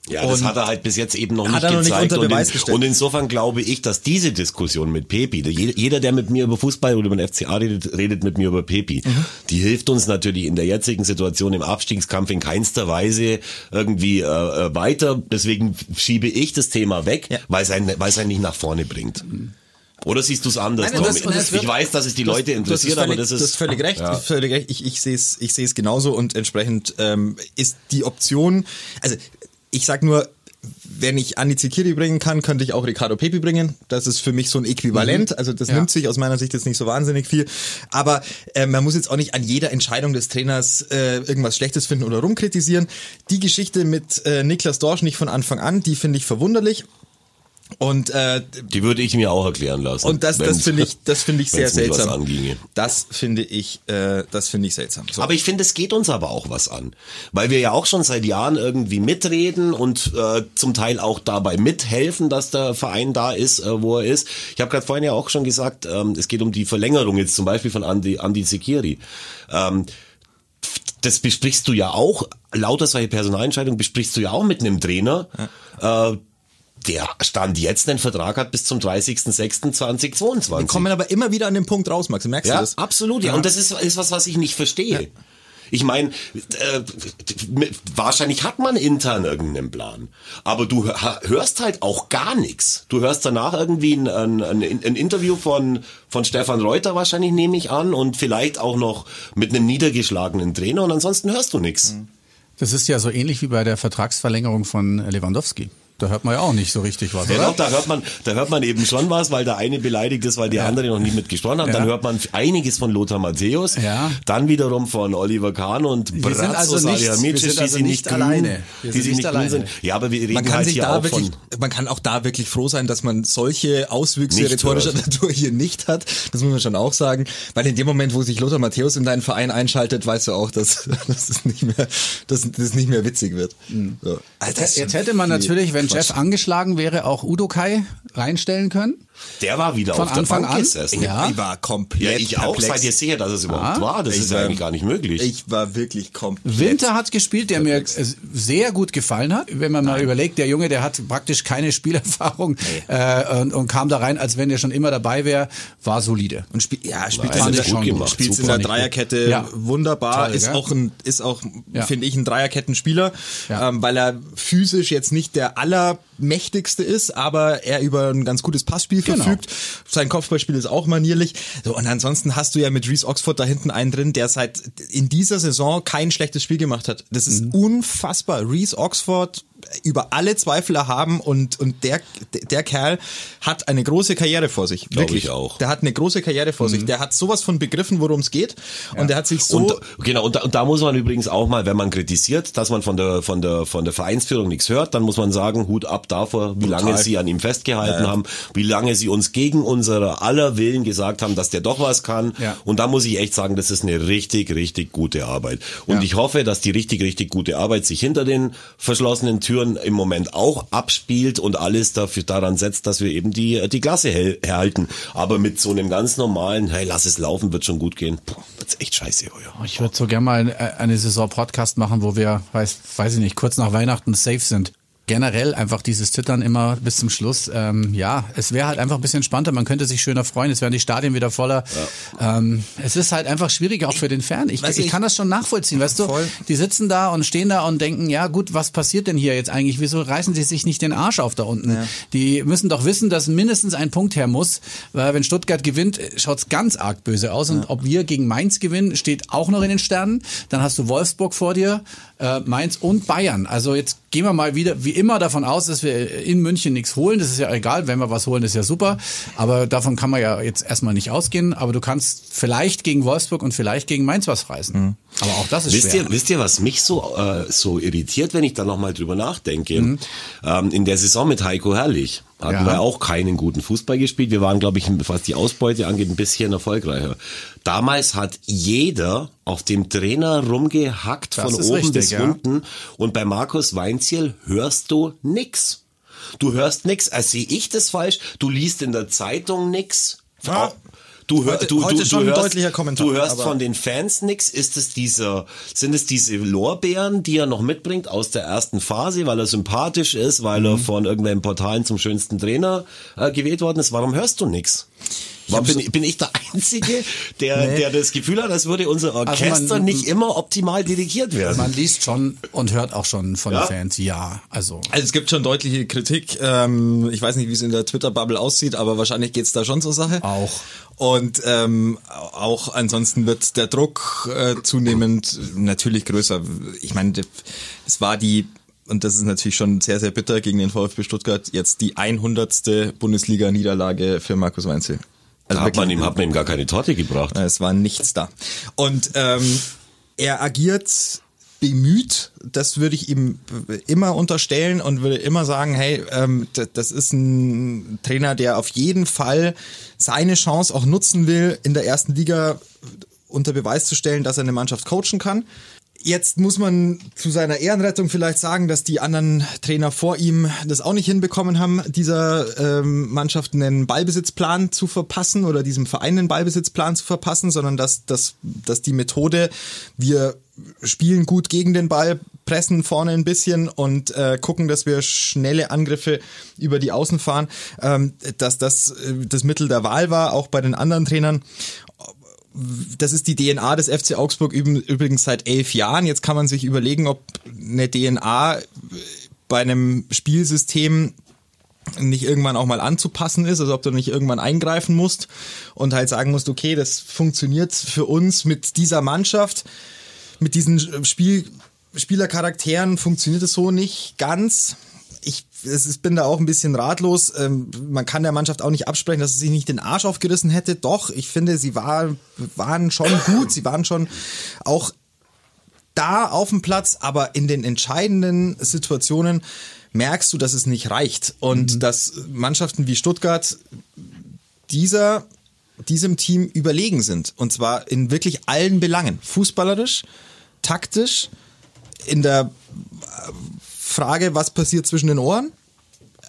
ja, und das hat er halt bis jetzt eben noch nicht gezeigt. Nicht und, in, und, insofern glaube ich, dass diese Diskussion mit Pepi, jeder, der mit mir über Fußball oder über den FCA redet, redet mit mir über Pepi. Mhm. Die hilft uns natürlich in der jetzigen Situation im Abstiegskampf in keinster Weise irgendwie äh, äh weiter. Deswegen schiebe ich das Thema weg, ja. weil es einen, weil es einen nicht nach vorne bringt. Mhm. Oder siehst du es anders? Nein, das, das ich weiß, dass es die Leute das, interessiert, völlig, aber das ist. Das ist völlig recht. Ja. Völlig recht. Ich, ich sehe es ich genauso und entsprechend ähm, ist die Option, also ich sag nur, wenn ich Andi Zikiri bringen kann, könnte ich auch Ricardo Pepi bringen. Das ist für mich so ein Äquivalent. Mhm. Also das ja. nimmt sich aus meiner Sicht jetzt nicht so wahnsinnig viel. Aber äh, man muss jetzt auch nicht an jeder Entscheidung des Trainers äh, irgendwas Schlechtes finden oder rumkritisieren. Die Geschichte mit äh, Niklas Dorsch nicht von Anfang an, die finde ich verwunderlich. Und äh, die würde ich mir auch erklären lassen. Und das, das finde ich, das finde ich sehr seltsam. Das finde ich, äh, das finde ich seltsam. So. Aber ich finde, es geht uns aber auch was an, weil wir ja auch schon seit Jahren irgendwie mitreden und äh, zum Teil auch dabei mithelfen, dass der Verein da ist, äh, wo er ist. Ich habe gerade vorhin ja auch schon gesagt, ähm, es geht um die Verlängerung jetzt zum Beispiel von Andi, Andi Sekiri. Ähm, das besprichst du ja auch, lauter solche Personalentscheidungen besprichst du ja auch mit einem Trainer. Ja. Äh, der Stand jetzt einen Vertrag hat bis zum 30.06.2022. Wir kommen aber immer wieder an den Punkt raus, Max. Merkst ja, du das? Absolut, ja. Und das ist, ist was, was ich nicht verstehe. Ja. Ich meine, äh, wahrscheinlich hat man intern irgendeinen Plan, aber du hörst halt auch gar nichts. Du hörst danach irgendwie ein, ein, ein, ein Interview von, von Stefan Reuter wahrscheinlich, nehme ich an, und vielleicht auch noch mit einem niedergeschlagenen Trainer und ansonsten hörst du nichts. Das ist ja so ähnlich wie bei der Vertragsverlängerung von Lewandowski. Da hört man ja auch nicht so richtig was, ja, oder? Doch, da hört man, da hört man eben schon was, weil der eine beleidigt ist, weil die ja. andere noch nie mitgesprochen hat. Ja. Dann hört man einiges von Lothar Matthäus, ja. dann wiederum von Oliver Kahn und Brazzo also Salihamidzic, also die nicht alleine. Die sind nicht alleine. sind. Ja, aber wir reden man kann halt sich da wirklich, von man kann auch da wirklich froh sein, dass man solche Auswüchse rhetorischer Natur hier nicht hat. Das muss man schon auch sagen, weil in dem Moment, wo sich Lothar Matthäus in deinen Verein einschaltet, weißt du auch, dass, dass es nicht mehr, dass das nicht mehr witzig wird. Mhm. So. Alter, jetzt hätte man natürlich, wenn wenn Jeff angeschlagen wäre, auch Udo Kai reinstellen können? Der war wieder Von auf Anfang der Bank an? gesessen. Ja. Ich war komplett Ja, ich auch. Seid ihr sicher, dass es überhaupt ah. war? Das ich ist war, eigentlich gar nicht möglich. Ich war wirklich komplett. Winter hat gespielt, der perplex. mir sehr gut gefallen hat. Wenn man Nein. mal überlegt, der Junge, der hat praktisch keine Spielerfahrung nee. äh, und, und, kam da rein, als wenn er schon immer dabei wäre, war solide. Und spielt, ja, spielt Nein, fand schon gemacht. Spielt in der Dreierkette ja. wunderbar. Toll, ist, auch ein, ist auch, ja. finde ich, ein Dreierkettenspieler, ja. ähm, weil er physisch jetzt nicht der allermächtigste ist, aber er über ein ganz gutes Passspiel genau. verfügt sein Kopfballspiel ist auch manierlich. So, und ansonsten hast du ja mit Reese Oxford da hinten einen drin, der seit in dieser Saison kein schlechtes Spiel gemacht hat. Das ist mhm. unfassbar. Reese Oxford über alle Zweifel erhaben und, und der, der Kerl hat eine große Karriere vor sich. Wirklich. ich auch. Der hat eine große Karriere vor mhm. sich. Der hat sowas von begriffen, worum es geht. Ja. Und der hat sich so. Und, genau, und da, und da muss man übrigens auch mal, wenn man kritisiert, dass man von der, von der, von der Vereinsführung nichts hört, dann muss man sagen, Hut ab davor, wie Total. lange sie an ihm festgehalten ja. haben, wie lange sie uns gegen unsere aller Willen gesagt haben, dass der doch was kann. Ja. Und da muss ich echt sagen, das ist eine richtig, richtig gute Arbeit. Und ich hoffe, dass die richtig, richtig gute Arbeit sich hinter den verschlossenen Türen im Moment auch abspielt und alles dafür daran setzt, dass wir eben die, die Klasse erhalten. Aber mit so einem ganz normalen, hey, lass es laufen, wird schon gut gehen, Puh, wird's echt scheiße heuer. Oh, ich würde so gerne mal eine Saison Podcast machen, wo wir, weiß, weiß ich nicht, kurz nach Weihnachten safe sind generell einfach dieses Zittern immer bis zum Schluss. Ähm, ja, es wäre halt einfach ein bisschen entspannter. Man könnte sich schöner freuen. Es wären die Stadien wieder voller. Ja. Ähm, es ist halt einfach schwieriger auch für den Fan. Ich, ich, ich kann das schon nachvollziehen, weißt du? Voll. Die sitzen da und stehen da und denken, ja gut, was passiert denn hier jetzt eigentlich? Wieso reißen sie sich nicht den Arsch auf da unten? Ja. Die müssen doch wissen, dass mindestens ein Punkt her muss, weil wenn Stuttgart gewinnt, schaut's ganz arg böse aus. Und ja. ob wir gegen Mainz gewinnen, steht auch noch in den Sternen. Dann hast du Wolfsburg vor dir, äh, Mainz und Bayern. Also jetzt gehen wir mal wieder wie immer davon aus, dass wir in München nichts holen. Das ist ja egal, wenn wir was holen, ist ja super. Aber davon kann man ja jetzt erstmal nicht ausgehen. Aber du kannst vielleicht gegen Wolfsburg und vielleicht gegen Mainz was reißen. Mhm. Aber auch das ist wisst schwer. Ihr, wisst ihr, was mich so, äh, so irritiert, wenn ich da nochmal drüber nachdenke? Mhm. Ähm, in der Saison mit Heiko Herrlich hatten ja. wir auch keinen guten Fußball gespielt. Wir waren, glaube ich, was die Ausbeute angeht, ein bisschen erfolgreicher. Damals hat jeder auf dem Trainer rumgehackt das von oben richtig, bis ja. unten. Und bei Markus Weinziel hörst du nix. Du hörst nix. Also sehe ich das falsch? Du liest in der Zeitung nix. Ja. Du, hör, du, heute, du, du hörst, du hörst von den Fans nix. Ist es dieser, sind es diese Lorbeeren, die er noch mitbringt aus der ersten Phase, weil er sympathisch ist, weil mhm. er von irgendwelchen Portalen zum schönsten Trainer äh, gewählt worden ist? Warum hörst du nix? Warum bin, bin ich der Einzige, der, nee. der das Gefühl hat, als würde unser also Orchester also man, nicht immer optimal dirigiert werden? Man liest schon und hört auch schon von ja? den Fans, ja. Also. also es gibt schon deutliche Kritik. Ähm, ich weiß nicht, wie es in der Twitter-Bubble aussieht, aber wahrscheinlich geht's da schon zur Sache. Auch. Und ähm, auch ansonsten wird der Druck äh, zunehmend natürlich größer. Ich meine, es war die und das ist natürlich schon sehr, sehr bitter gegen den VfB Stuttgart, jetzt die 100. Bundesliga-Niederlage für Markus Weinzel. Also da hat man, ihm, hat man ihm gar keine Torte gebracht. Es war nichts da. Und ähm, er agiert bemüht, das würde ich ihm immer unterstellen und würde immer sagen, hey, ähm, das ist ein Trainer, der auf jeden Fall seine Chance auch nutzen will, in der ersten Liga unter Beweis zu stellen, dass er eine Mannschaft coachen kann. Jetzt muss man zu seiner Ehrenrettung vielleicht sagen, dass die anderen Trainer vor ihm das auch nicht hinbekommen haben, dieser ähm, Mannschaft einen Ballbesitzplan zu verpassen oder diesem Verein einen Ballbesitzplan zu verpassen, sondern dass, dass, dass die Methode, wir spielen gut gegen den Ball, pressen vorne ein bisschen und äh, gucken, dass wir schnelle Angriffe über die Außen fahren, ähm, dass das äh, das Mittel der Wahl war, auch bei den anderen Trainern das ist die DNA des FC Augsburg übrigens seit elf Jahren. Jetzt kann man sich überlegen, ob eine DNA bei einem Spielsystem nicht irgendwann auch mal anzupassen ist, also ob du nicht irgendwann eingreifen musst und halt sagen musst, okay, das funktioniert für uns mit dieser Mannschaft, mit diesen Spiel, Spielercharakteren funktioniert es so nicht ganz ich bin da auch ein bisschen ratlos. Ähm, man kann der Mannschaft auch nicht absprechen, dass sie sich nicht den Arsch aufgerissen hätte. Doch, ich finde, sie war, waren schon gut. Sie waren schon auch da auf dem Platz, aber in den entscheidenden Situationen merkst du, dass es nicht reicht. Und mhm. dass Mannschaften wie Stuttgart dieser, diesem Team überlegen sind. Und zwar in wirklich allen Belangen. Fußballerisch, taktisch, in der Frage, was passiert zwischen den Ohren?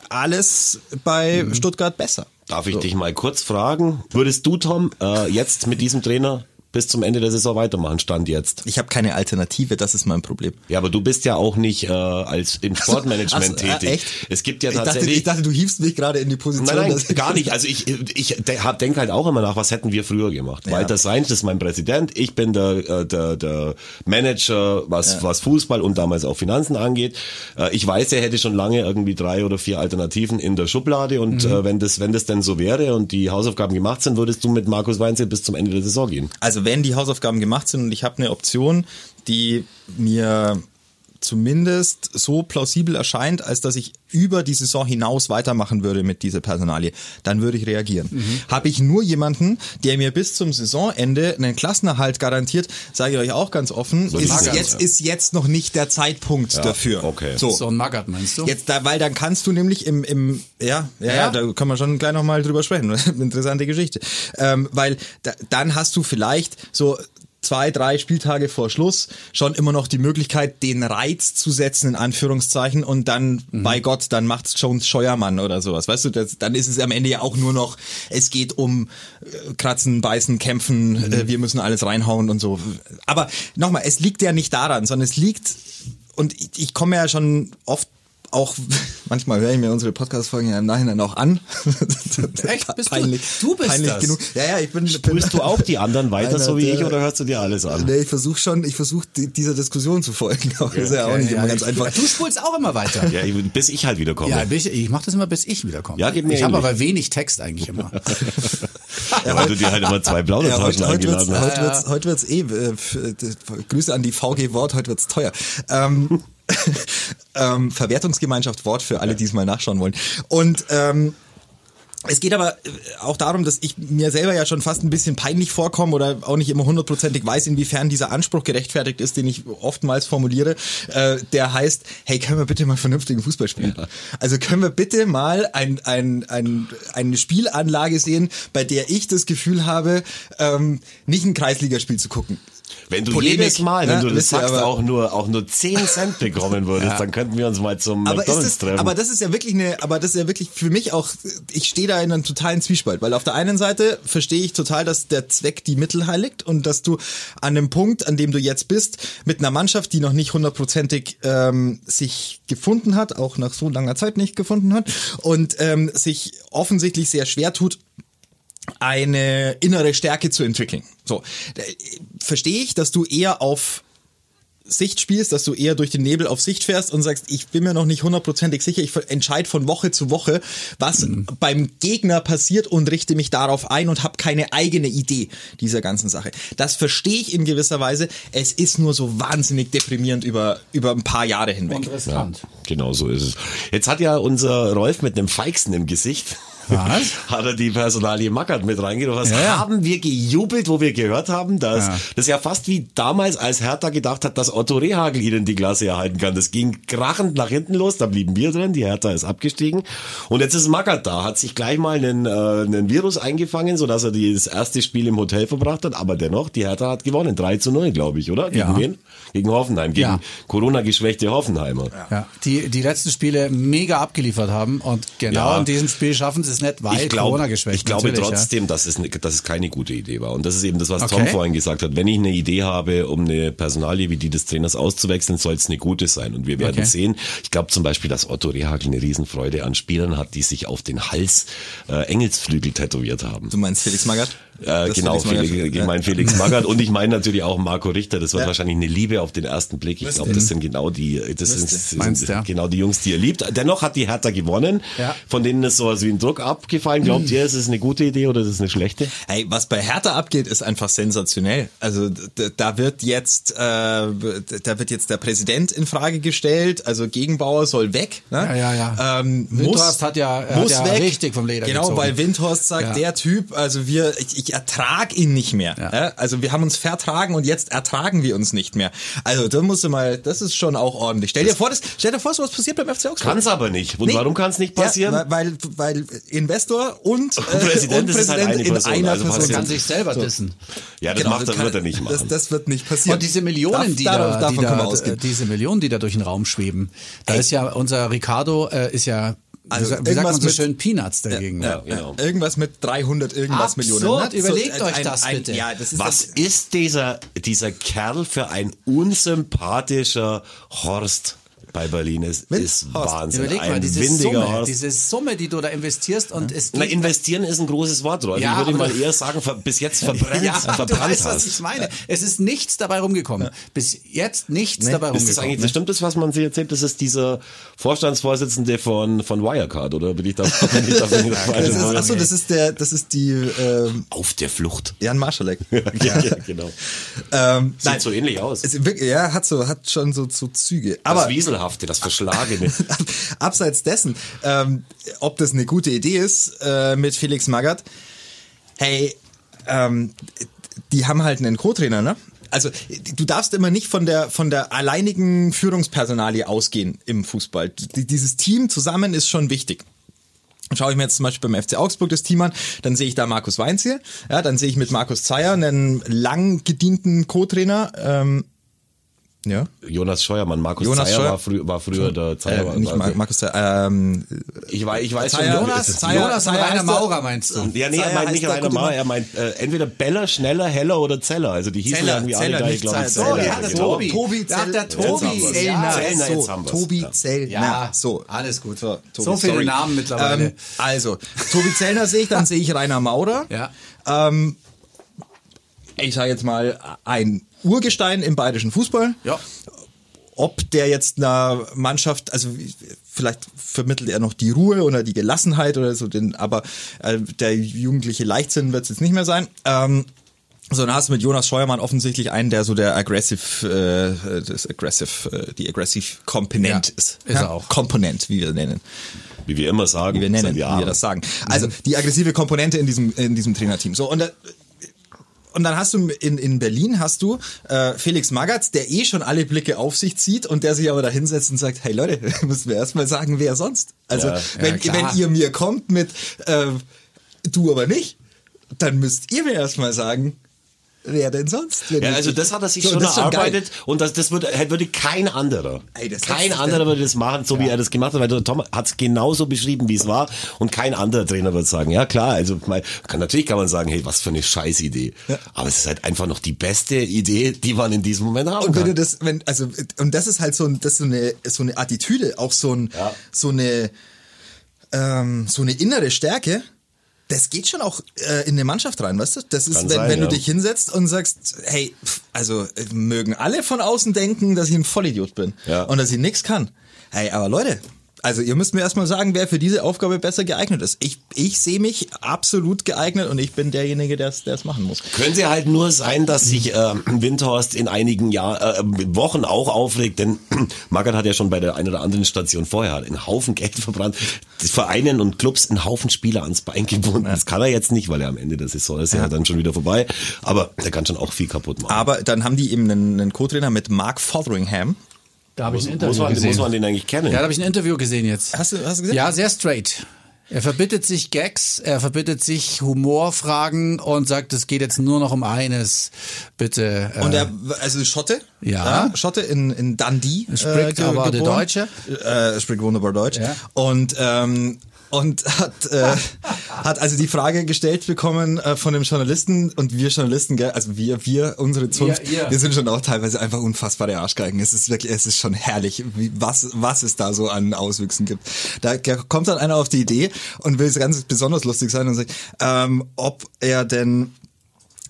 Alles bei mhm. Stuttgart besser. Darf ich so. dich mal kurz fragen? Würdest du, Tom, äh, jetzt mit diesem Trainer bis zum Ende der Saison weitermachen, Stand jetzt. Ich habe keine Alternative, das ist mein Problem. Ja, aber du bist ja auch nicht äh, als im Sportmanagement so, tätig. Äh, echt? Es gibt ja tatsächlich. Ich dachte, ich dachte, du hiefst mich gerade in die Position. Nein, nein gar nicht. Also ich, ich denke halt auch immer nach, was hätten wir früher gemacht. Ja. Walter Seins ist mein Präsident, ich bin der, äh, der, der Manager, was, ja. was Fußball und damals auch Finanzen angeht. Äh, ich weiß, er hätte schon lange irgendwie drei oder vier Alternativen in der Schublade und mhm. wenn das wenn das denn so wäre und die Hausaufgaben gemacht sind, würdest du mit Markus Weinzel bis zum Ende der Saison gehen. Also wenn die Hausaufgaben gemacht sind und ich habe eine Option, die mir zumindest so plausibel erscheint, als dass ich über die Saison hinaus weitermachen würde mit dieser Personalie, dann würde ich reagieren. Mhm. Habe ich nur jemanden, der mir bis zum Saisonende einen Klassenerhalt garantiert, sage ich euch auch ganz offen, so ist, Magath, jetzt, ja. ist jetzt noch nicht der Zeitpunkt ja, dafür. Okay. So, so ein Magath meinst du? Jetzt, da, weil dann kannst du nämlich im, im ja, ja, ja, da kann man schon gleich nochmal drüber sprechen. Interessante Geschichte. Ähm, weil da, dann hast du vielleicht so zwei, drei Spieltage vor Schluss schon immer noch die Möglichkeit, den Reiz zu setzen, in Anführungszeichen, und dann, mhm. bei Gott, dann macht's Jones Scheuermann oder sowas. Weißt du, das, dann ist es am Ende ja auch nur noch, es geht um äh, Kratzen, Beißen, Kämpfen, mhm. äh, wir müssen alles reinhauen und so. Aber nochmal, es liegt ja nicht daran, sondern es liegt, und ich, ich komme ja schon oft auch manchmal höre ich mir unsere Podcast-Folgen ja im Nachhinein auch an. Echt? Bist peinlich, du? Du bist peinlich das. genug. Ja, ja, ich bin. Spulst du auch die anderen weiter, so wie ich, oder hörst du dir alles an? Nee, ich versuche schon, ich versuche dieser Diskussion zu folgen. Aber okay, das ist ja auch nicht ja, immer ganz einfach. Du spulst auch immer weiter. Ja, bis ich halt wiederkomme. Ja, ich, ich mache das immer, bis ich wiederkomme. Ja, geht mir Ich habe aber wenig Text eigentlich immer. ja, weil du dir halt immer zwei blaue ja, heute, eingeladen wird's, hast. Heute wird's, heute wird's eh, äh, Grüße an die VG Wort, heute wird's teuer. Ähm, ähm, Verwertungsgemeinschaft Wort für alle, die es mal nachschauen wollen. Und ähm, es geht aber äh, auch darum, dass ich mir selber ja schon fast ein bisschen peinlich vorkomme oder auch nicht immer hundertprozentig weiß, inwiefern dieser Anspruch gerechtfertigt ist, den ich oftmals formuliere. Äh, der heißt, hey, können wir bitte mal vernünftigen Fußball spielen? Ja. Also können wir bitte mal ein, ein, ein, eine Spielanlage sehen, bei der ich das Gefühl habe, ähm, nicht ein Kreisligaspiel zu gucken, wenn du Polemik, jedes Mal, wenn ne? du das sagst, auch nur, auch nur 10 Cent bekommen würdest, ja. dann könnten wir uns mal zum aber McDonalds das, treffen. Aber das ist ja wirklich eine, aber das ist ja wirklich für mich auch, ich stehe da in einem totalen Zwiespalt, weil auf der einen Seite verstehe ich total, dass der Zweck die Mittel heiligt und dass du an dem Punkt, an dem du jetzt bist, mit einer Mannschaft, die noch nicht hundertprozentig ähm, sich gefunden hat, auch nach so langer Zeit nicht gefunden hat und ähm, sich offensichtlich sehr schwer tut, eine innere Stärke zu entwickeln. So, verstehe ich, dass du eher auf Sicht spielst, dass du eher durch den Nebel auf Sicht fährst und sagst, ich bin mir noch nicht hundertprozentig sicher, ich entscheide von Woche zu Woche, was mhm. beim Gegner passiert und richte mich darauf ein und habe keine eigene Idee dieser ganzen Sache. Das verstehe ich in gewisser Weise. Es ist nur so wahnsinnig deprimierend über, über ein paar Jahre hinweg. Ja, genau so ist es. Jetzt hat ja unser Rolf mit einem Feixen im Gesicht was? Hat er die Personalie Mackert mit reingenommen. Was ja, haben wir gejubelt, wo wir gehört haben, dass ja. das ja fast wie damals, als Hertha gedacht hat, dass Otto Rehagel ihnen die Klasse erhalten kann. Das ging krachend nach hinten los, da blieben wir drin, die Hertha ist abgestiegen. Und jetzt ist Mackert da, hat sich gleich mal einen, äh, einen Virus eingefangen, sodass er das erste Spiel im Hotel verbracht hat. Aber dennoch, die Hertha hat gewonnen. 3 zu 0, glaube ich, oder? Gegen ja. wen? Gegen Hoffenheim, gegen ja. Corona-geschwächte Hoffenheimer. Ja. Die, die letzten Spiele mega abgeliefert haben und genau in diesem Spiel schaffen sie es nicht, weil ich glaub, Corona geschwächt. Ich glaube trotzdem, ja. dass, es, dass es keine gute Idee war. Und das ist eben das, was okay. Tom vorhin gesagt hat. Wenn ich eine Idee habe, um eine Personalie wie die des Trainers auszuwechseln, soll es eine gute sein. Und wir werden okay. sehen. Ich glaube zum Beispiel, dass Otto Rehagel eine Riesenfreude an Spielern hat, die sich auf den Hals äh, Engelsflügel tätowiert haben. Du meinst Felix Magath? Äh, genau, Felix, ich meine Felix Magath und ich meine natürlich auch Marco Richter. Das war ja. wahrscheinlich eine Liebe auf den ersten Blick. Ich glaube, das sind genau die, das sind, sind Meinst, ja. genau die Jungs, die ihr liebt. Dennoch hat die Hertha gewonnen. Ja. Von denen ist so wie ein Druck abgefallen. Glaubt ihr, ist es eine gute Idee oder ist es eine schlechte? Hey, was bei Hertha abgeht, ist einfach sensationell. Also da wird jetzt, äh, da wird jetzt der Präsident in Frage gestellt. Also Gegenbauer soll weg. Ne? Ja, ja, ja. Ähm, Windhorst muss, hat ja, muss hat ja weg. richtig vom Leder Genau, gezogen. weil Windhorst sagt, ja. der Typ, also wir, ich, ich ertrag ihn nicht mehr. Ja. Also wir haben uns vertragen und jetzt ertragen wir uns nicht mehr. Also da musst du mal, das ist schon auch ordentlich. Stell dir vor, das, stell dir vor, so was passiert beim FC Augsburg. Kann's aber nicht. Und nee. warum kann es nicht passieren? Ja, weil, weil Investor und, äh, Präsident, und Präsident halt eine in einer also Person. kann sich selber so. dissen. Ja, das genau, macht, das kann, wird er nicht machen. Das, das, wird nicht passieren. Und diese Millionen, Darf, die da, davon die da, diese Millionen, die da durch den Raum schweben. Da Ey. ist ja unser Ricardo äh, ist ja also wie sagt man so schön Peanuts dagegen? Ja, ja, genau. Irgendwas mit 300 irgendwas Absurd, Millionen. Ne? Überlegt so, euch ein, das ein, bitte. Ja, das ist Was ist dieser, dieser Kerl für ein unsympathischer Horst? Bei Berlin ist, ist Wahnsinn. Überleg mal, diese Summe, diese Summe, die du da investierst und ja. es Na, investieren ist ein großes Wort, Rolf. Ja, ich würde mal eher sagen, bis jetzt verbrennt, ja, verbrannt du weißt, hast. was ich meine. Es ist nichts dabei rumgekommen. Bis jetzt nichts nee. dabei rumgekommen. Ist das eigentlich, das stimmt das, was man sich erzählt? Das ist dieser Vorstandsvorsitzende von, von Wirecard, oder bin ich da, bin ich da bin ich das Achso, das ist der, das ist die, ähm, Auf der Flucht. Jan Marschalek. ja, genau. Ähm, Sieht nein, so ähnlich aus. Es, ja, hat so, hat schon so, so Züge. Aber, das Wieselhafte, das Verschlagene. abseits dessen, ähm, ob das eine gute Idee ist äh, mit Felix Magath, hey, ähm, die haben halt einen Co-Trainer, ne? Also du darfst immer nicht von der von der alleinigen Führungspersonalie ausgehen im Fußball. Dieses Team zusammen ist schon wichtig. Schaue ich mir jetzt zum Beispiel beim FC Augsburg das Team an, dann sehe ich da Markus Weinziel, ja, dann sehe ich mit Markus Zeyer einen lang gedienten Co-Trainer, ähm, ja. Jonas Scheuermann, Markus Jonas Zeyer Scheuer war, frü war früher der Zeyer. Äh, nicht also, Markus Zeyer, ähm, ich, weiß, ich weiß Zeyer, schon. Jonas, Zeyer, Jonas Zeyer Rainer Maurer meinst du? Ja, nee, er meint nicht Rainer Maurer, er meint äh, entweder Beller, Schneller, Heller oder Zeller. Also die hießen Zeller, irgendwie Zeller, alle gleich, glaube ich. So, Zeller, ja, der genau. Tobi. Tobi, ja, der Tobi Zellner. Zellner so, Tobi Zellner. Ja, so. Alles gut. So, so viele sorry. Namen mittlerweile. Ähm, also, Tobi Zellner sehe ich, dann sehe ich Rainer Maurer. Ja. Ähm, ich sage jetzt mal, ein Urgestein im bayerischen Fußball. Ja ob der jetzt einer Mannschaft, also vielleicht vermittelt er noch die Ruhe oder die Gelassenheit oder so, den, aber äh, der jugendliche Leichtsinn wird es jetzt nicht mehr sein. Ähm, so, dann hast du mit Jonas Scheuermann offensichtlich einen, der so der aggressive, äh, das aggressive, äh, die aggressive Komponent ja, ist. Ist er auch. Komponent, wie wir nennen. Wie wir immer sagen. Wie wir nennen, wie wir das sagen. Also die aggressive Komponente in diesem in diesem Trainerteam. So und da, und dann hast du in, in Berlin hast du äh, Felix Magath, der eh schon alle Blicke auf sich zieht und der sich aber da hinsetzt und sagt, hey Leute, müssen wir erstmal sagen, wer sonst. Also ja, wenn, ja, wenn ihr mir kommt mit äh, du aber nicht, dann müsst ihr mir erstmal sagen, wer denn sonst? Ja, also das hat er sich so, schon erarbeitet schon und das, das würde, würde kein anderer, Ey, kein anderer würde das machen, so ja. wie er das gemacht hat, weil Tom hat es genauso beschrieben, wie es war und kein anderer Trainer wird sagen, ja klar, also mal, kann, natürlich kann man sagen, hey, was für eine Scheißidee, ja. aber es ist halt einfach noch die beste Idee, die man in diesem Moment haben und wenn kann. Du das, wenn, also, und das ist halt so, das ist so eine, so eine Attitüde, auch so ein, ja. so eine, ähm, so eine innere Stärke, das geht schon auch äh, in eine Mannschaft rein, weißt du? Das ist, Kann wenn, sein, wenn ja. du dich hinsetzt und sagst, hey, also äh, mögen alle von außen denken, dass ich ein Vollidiot bin ja. und dass ich nichts kann. Hey, aber Leute, also ihr müsst mir erstmal sagen, wer für diese Aufgabe besser geeignet ist. Ich, ich sehe mich absolut geeignet und ich bin derjenige, der es machen muss. Könnte halt nur sein, dass sich äh, Windhorst in einigen Jahr, äh, Wochen auch aufregt, denn Magath hat ja schon bei der einen oder anderen Station vorher einen Haufen Geld verbrannt, Vereinen und Clubs einen Haufen Spieler ans Bein gebunden. Das kann er jetzt nicht, weil er am Ende der Saison ist ja dann schon wieder vorbei. Aber der kann schon auch viel kaputt machen. Aber dann haben die eben einen, einen Co-Trainer mit Mark Fotheringham da habe ich ein Interview muss man, gesehen. Muss man den eigentlich kennen? Ja, da habe ich ein Interview gesehen jetzt. Hast du, hast du gesehen? Ja, sehr straight. Er verbittet sich Gags, er verbittet sich Humorfragen und sagt, es geht jetzt nur noch um eines. Bitte. Äh, und er, also Schotte? Ja. ja Schotte in, in Dundee. Spricht äh, aber der Deutsche. Äh, spricht wunderbar Deutsch. Ja. Und ähm, und hat, äh, hat also die Frage gestellt bekommen äh, von dem Journalisten und wir Journalisten, gell, also wir, wir, unsere Zunft, ja, ja. wir sind schon auch teilweise einfach unfassbare Arschgeigen. Es ist wirklich, es ist schon herrlich, wie, was, was es da so an Auswüchsen gibt. Da kommt dann einer auf die Idee und will ganz besonders lustig sein und sagt, ähm, ob er denn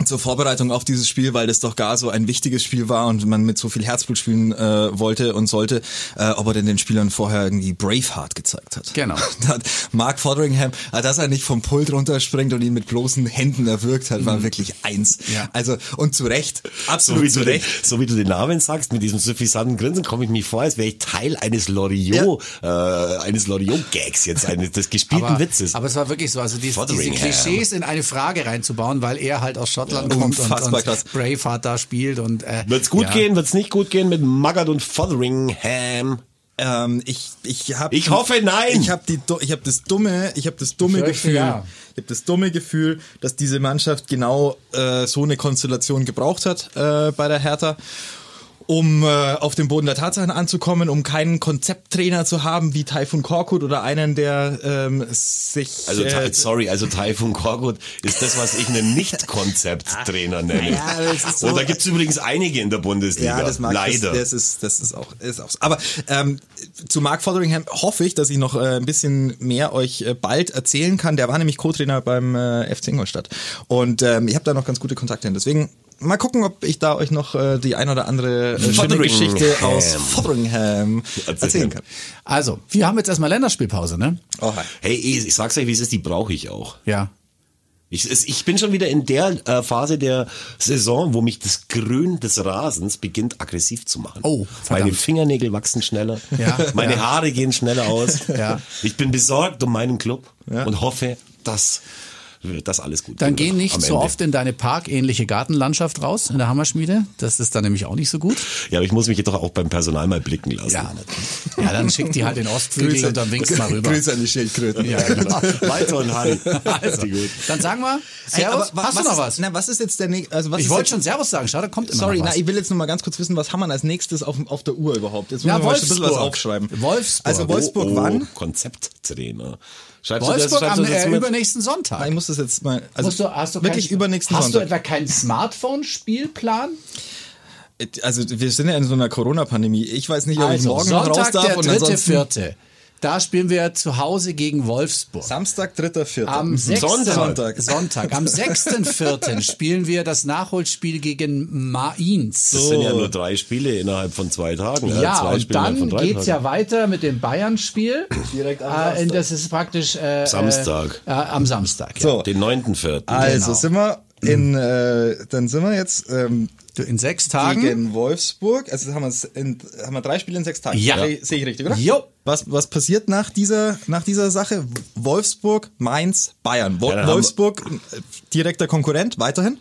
zur Vorbereitung auf dieses Spiel, weil das doch gar so ein wichtiges Spiel war und man mit so viel Herzblut spielen äh, wollte und sollte, äh, ob er denn den Spielern vorher irgendwie Braveheart gezeigt hat. Genau. Da Mark Fotheringham, äh, dass er nicht vom Pult runterspringt und ihn mit bloßen Händen erwürgt hat, war mhm. wirklich eins. Ja. Also und zu Recht, absolut so zu Recht. Den, so wie du den Namen sagst, mit diesem suffisanten Grinsen komme ich mir vor, als wäre ich Teil eines Loriot, ja. äh, eines Loriot-Gags jetzt, eines des gespielten aber, Witzes. Aber es war wirklich so, also diese, diese Klischees in eine Frage reinzubauen, weil er halt aus Schottland Schottland kommt und, und krass. Braveheart da spielt und äh, wird's gut ja. gehen, wird's nicht gut gehen mit Magath und Fotheringham? Ähm, ich ich habe ich hoffe nein ich habe die ich habe das dumme ich habe das dumme Gefühl ja. ich habe das dumme Gefühl dass diese Mannschaft genau äh, so eine Konstellation gebraucht hat äh, bei der Hertha um äh, auf den Boden der Tatsachen anzukommen, um keinen Konzepttrainer zu haben wie Taifun Korkut oder einen, der ähm, sich... Also äh, sorry, also Taifun Korkut ist das, was ich einen Nicht-Konzepttrainer nenne. Ja, das ist so. Und da gibt's übrigens einige in der Bundesliga. Ja, das mag Leider. Das, das, ist, das ist auch, ist auch so. Aber ähm, zu Mark Fotheringham hoffe ich, dass ich noch äh, ein bisschen mehr euch äh, bald erzählen kann. Der war nämlich Co-Trainer beim äh, FC Ingolstadt. Und ähm, ich habe da noch ganz gute Kontakte hin. Deswegen mal gucken, ob ich da euch noch äh, die ein oder andere äh, schöne Geschichte aus Fotheringham erzählen kann. Also, wir haben jetzt erstmal Länderspielpause, ne? Oh, hey, ich sag's euch, wie es ist, die brauche ich auch. Ja. Ich, ich bin schon wieder in der äh, Phase der Saison, wo mich das Grün des Rasens beginnt aggressiv zu machen. Oh, verdammt. Meine Fingernägel wachsen schneller, ja, meine ja. Haare gehen schneller aus. Ja. Ich bin besorgt um meinen Club ja. und hoffe, dass das alles gut. Dann geh nicht so oft in deine parkähnliche Gartenlandschaft raus in der Hammerschmiede. Das ist dann nämlich auch nicht so gut. Ja, aber ich muss mich jetzt doch auch beim Personal mal blicken lassen. Ja, ja dann schick die halt den Ostflügel und dann winkst mal rüber. Grüße an die Schildkröten. Ja, genau. Weiter und Harry. Also, dann sagen wir, Servus. Ey, Hast du noch was? na, was ist jetzt der nächste? Also, was ich wollte schon Servus sagen. Schau, da kommt immer Sorry, noch was. na, ich will jetzt noch mal ganz kurz wissen, was haben wir als nächstes auf, auf der Uhr überhaupt? Jetzt müssen ja, wir mal ein bisschen was aufschreiben. Wolfsburg. Also Wolfsburg oh, oh, wann? Konzepttrainer. Schreibst Wolfsburg du das, schreibst am du das äh, übernächsten Sonntag. Nein, ich muss das jetzt mal. Also du, hast du wirklich kein, übernächsten hast Sonntag. Hast du etwa keinen Smartphone-Spielplan? Also wir sind ja in so einer Corona-Pandemie. Ich weiß nicht, ob also, ich morgen Sonntag, noch raus darf. Der dritte, vierte. Da spielen wir zu Hause gegen Wolfsburg. Samstag, 3.4. Am 6. Sonntag. Sonntag. Am 6.4. spielen wir das Nachholspiel gegen Mainz. Das sind ja nur drei Spiele innerhalb von zwei Tagen. Ja, zwei und Spiele dann geht's ja weiter mit dem Bayern-Spiel. Direkt am Samstag. Äh, das ist praktisch äh, Samstag. Äh, am Samstag. Ja. So. Den 9.4. Also genau. sind wir in, äh, dann sind wir jetzt ähm, in sechs Tagen gegen Wolfsburg. Also haben, in, haben wir drei Spiele in sechs Tagen. Ja. Sehe ich richtig, oder? Jo. Was, was passiert nach dieser, nach dieser Sache? Wolfsburg, Mainz, Bayern. Wo ja, Wolfsburg, äh, direkter Konkurrent, weiterhin.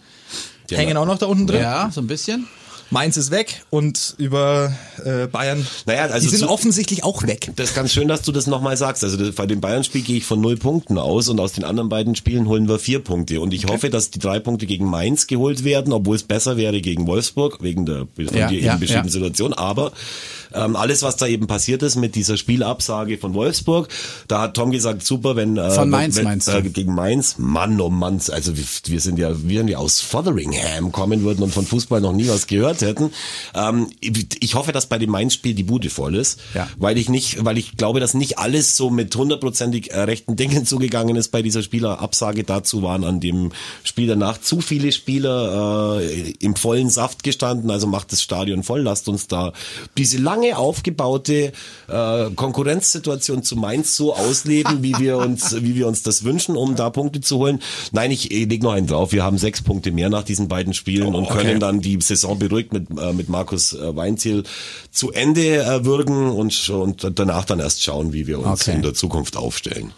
Ja, Hängen auch noch da unten drin. Ja, so ein bisschen. Mainz ist weg und über äh, Bayern. Naja, also die sind offensichtlich auch weg. Das ist ganz schön, dass du das nochmal sagst. Also das, bei dem Bayern-Spiel gehe ich von null Punkten aus und aus den anderen beiden Spielen holen wir vier Punkte. Und ich okay. hoffe, dass die drei Punkte gegen Mainz geholt werden, obwohl es besser wäre gegen Wolfsburg, wegen der von ja, dir ja, eben beschriebenen ja. Situation. Aber ähm, alles, was da eben passiert ist mit dieser Spielabsage von Wolfsburg, da hat Tom gesagt, super, wenn äh, von Mainz wenn, meinst äh, gegen Mainz, Mann oh Mann, also wir, wir sind ja, wir die aus Fotheringham kommen würden und von Fußball noch nie was gehört hätten. Ähm, ich hoffe, dass bei dem Mainz-Spiel die Bude voll ist, ja. weil ich nicht, weil ich glaube, dass nicht alles so mit hundertprozentig äh, rechten Dingen zugegangen ist bei dieser Spielerabsage. Dazu waren an dem Spiel danach zu viele Spieler äh, im vollen Saft gestanden. Also macht das Stadion voll. Lasst uns da diese lange aufgebaute äh, Konkurrenzsituation zu Mainz so ausleben, wie wir uns, wie wir uns das wünschen, um da Punkte zu holen. Nein, ich, ich leg noch einen drauf. Wir haben sechs Punkte mehr nach diesen beiden Spielen oh, und können dann die Saison beruhigt mit äh, mit Markus äh, Weinziel zu Ende äh, würgen und, und danach dann erst schauen, wie wir uns okay. in der Zukunft aufstellen.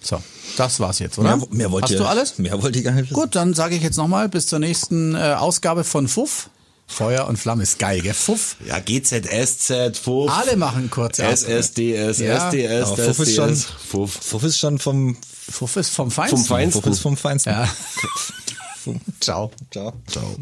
So, das war's jetzt, oder? Mehr, mehr wollt Hast ihr, du alles? Mehr wollte ich gar nicht wissen. Gut, dann sage ich jetzt nochmal bis zur nächsten äh, Ausgabe von Fuff. Feuer und Flamme ist geil, gell? Fuff. Ja, GZSZ, Fuff. Alle machen kurz SSDS, ja. SDS, Fuff ist schon, Fuff. Fuff ist schon vom, Fuff ist vom Feinsten. Vom Feinsten. Fuff ist vom Feinsten. Ja. Ciao. Ciao. Ciao.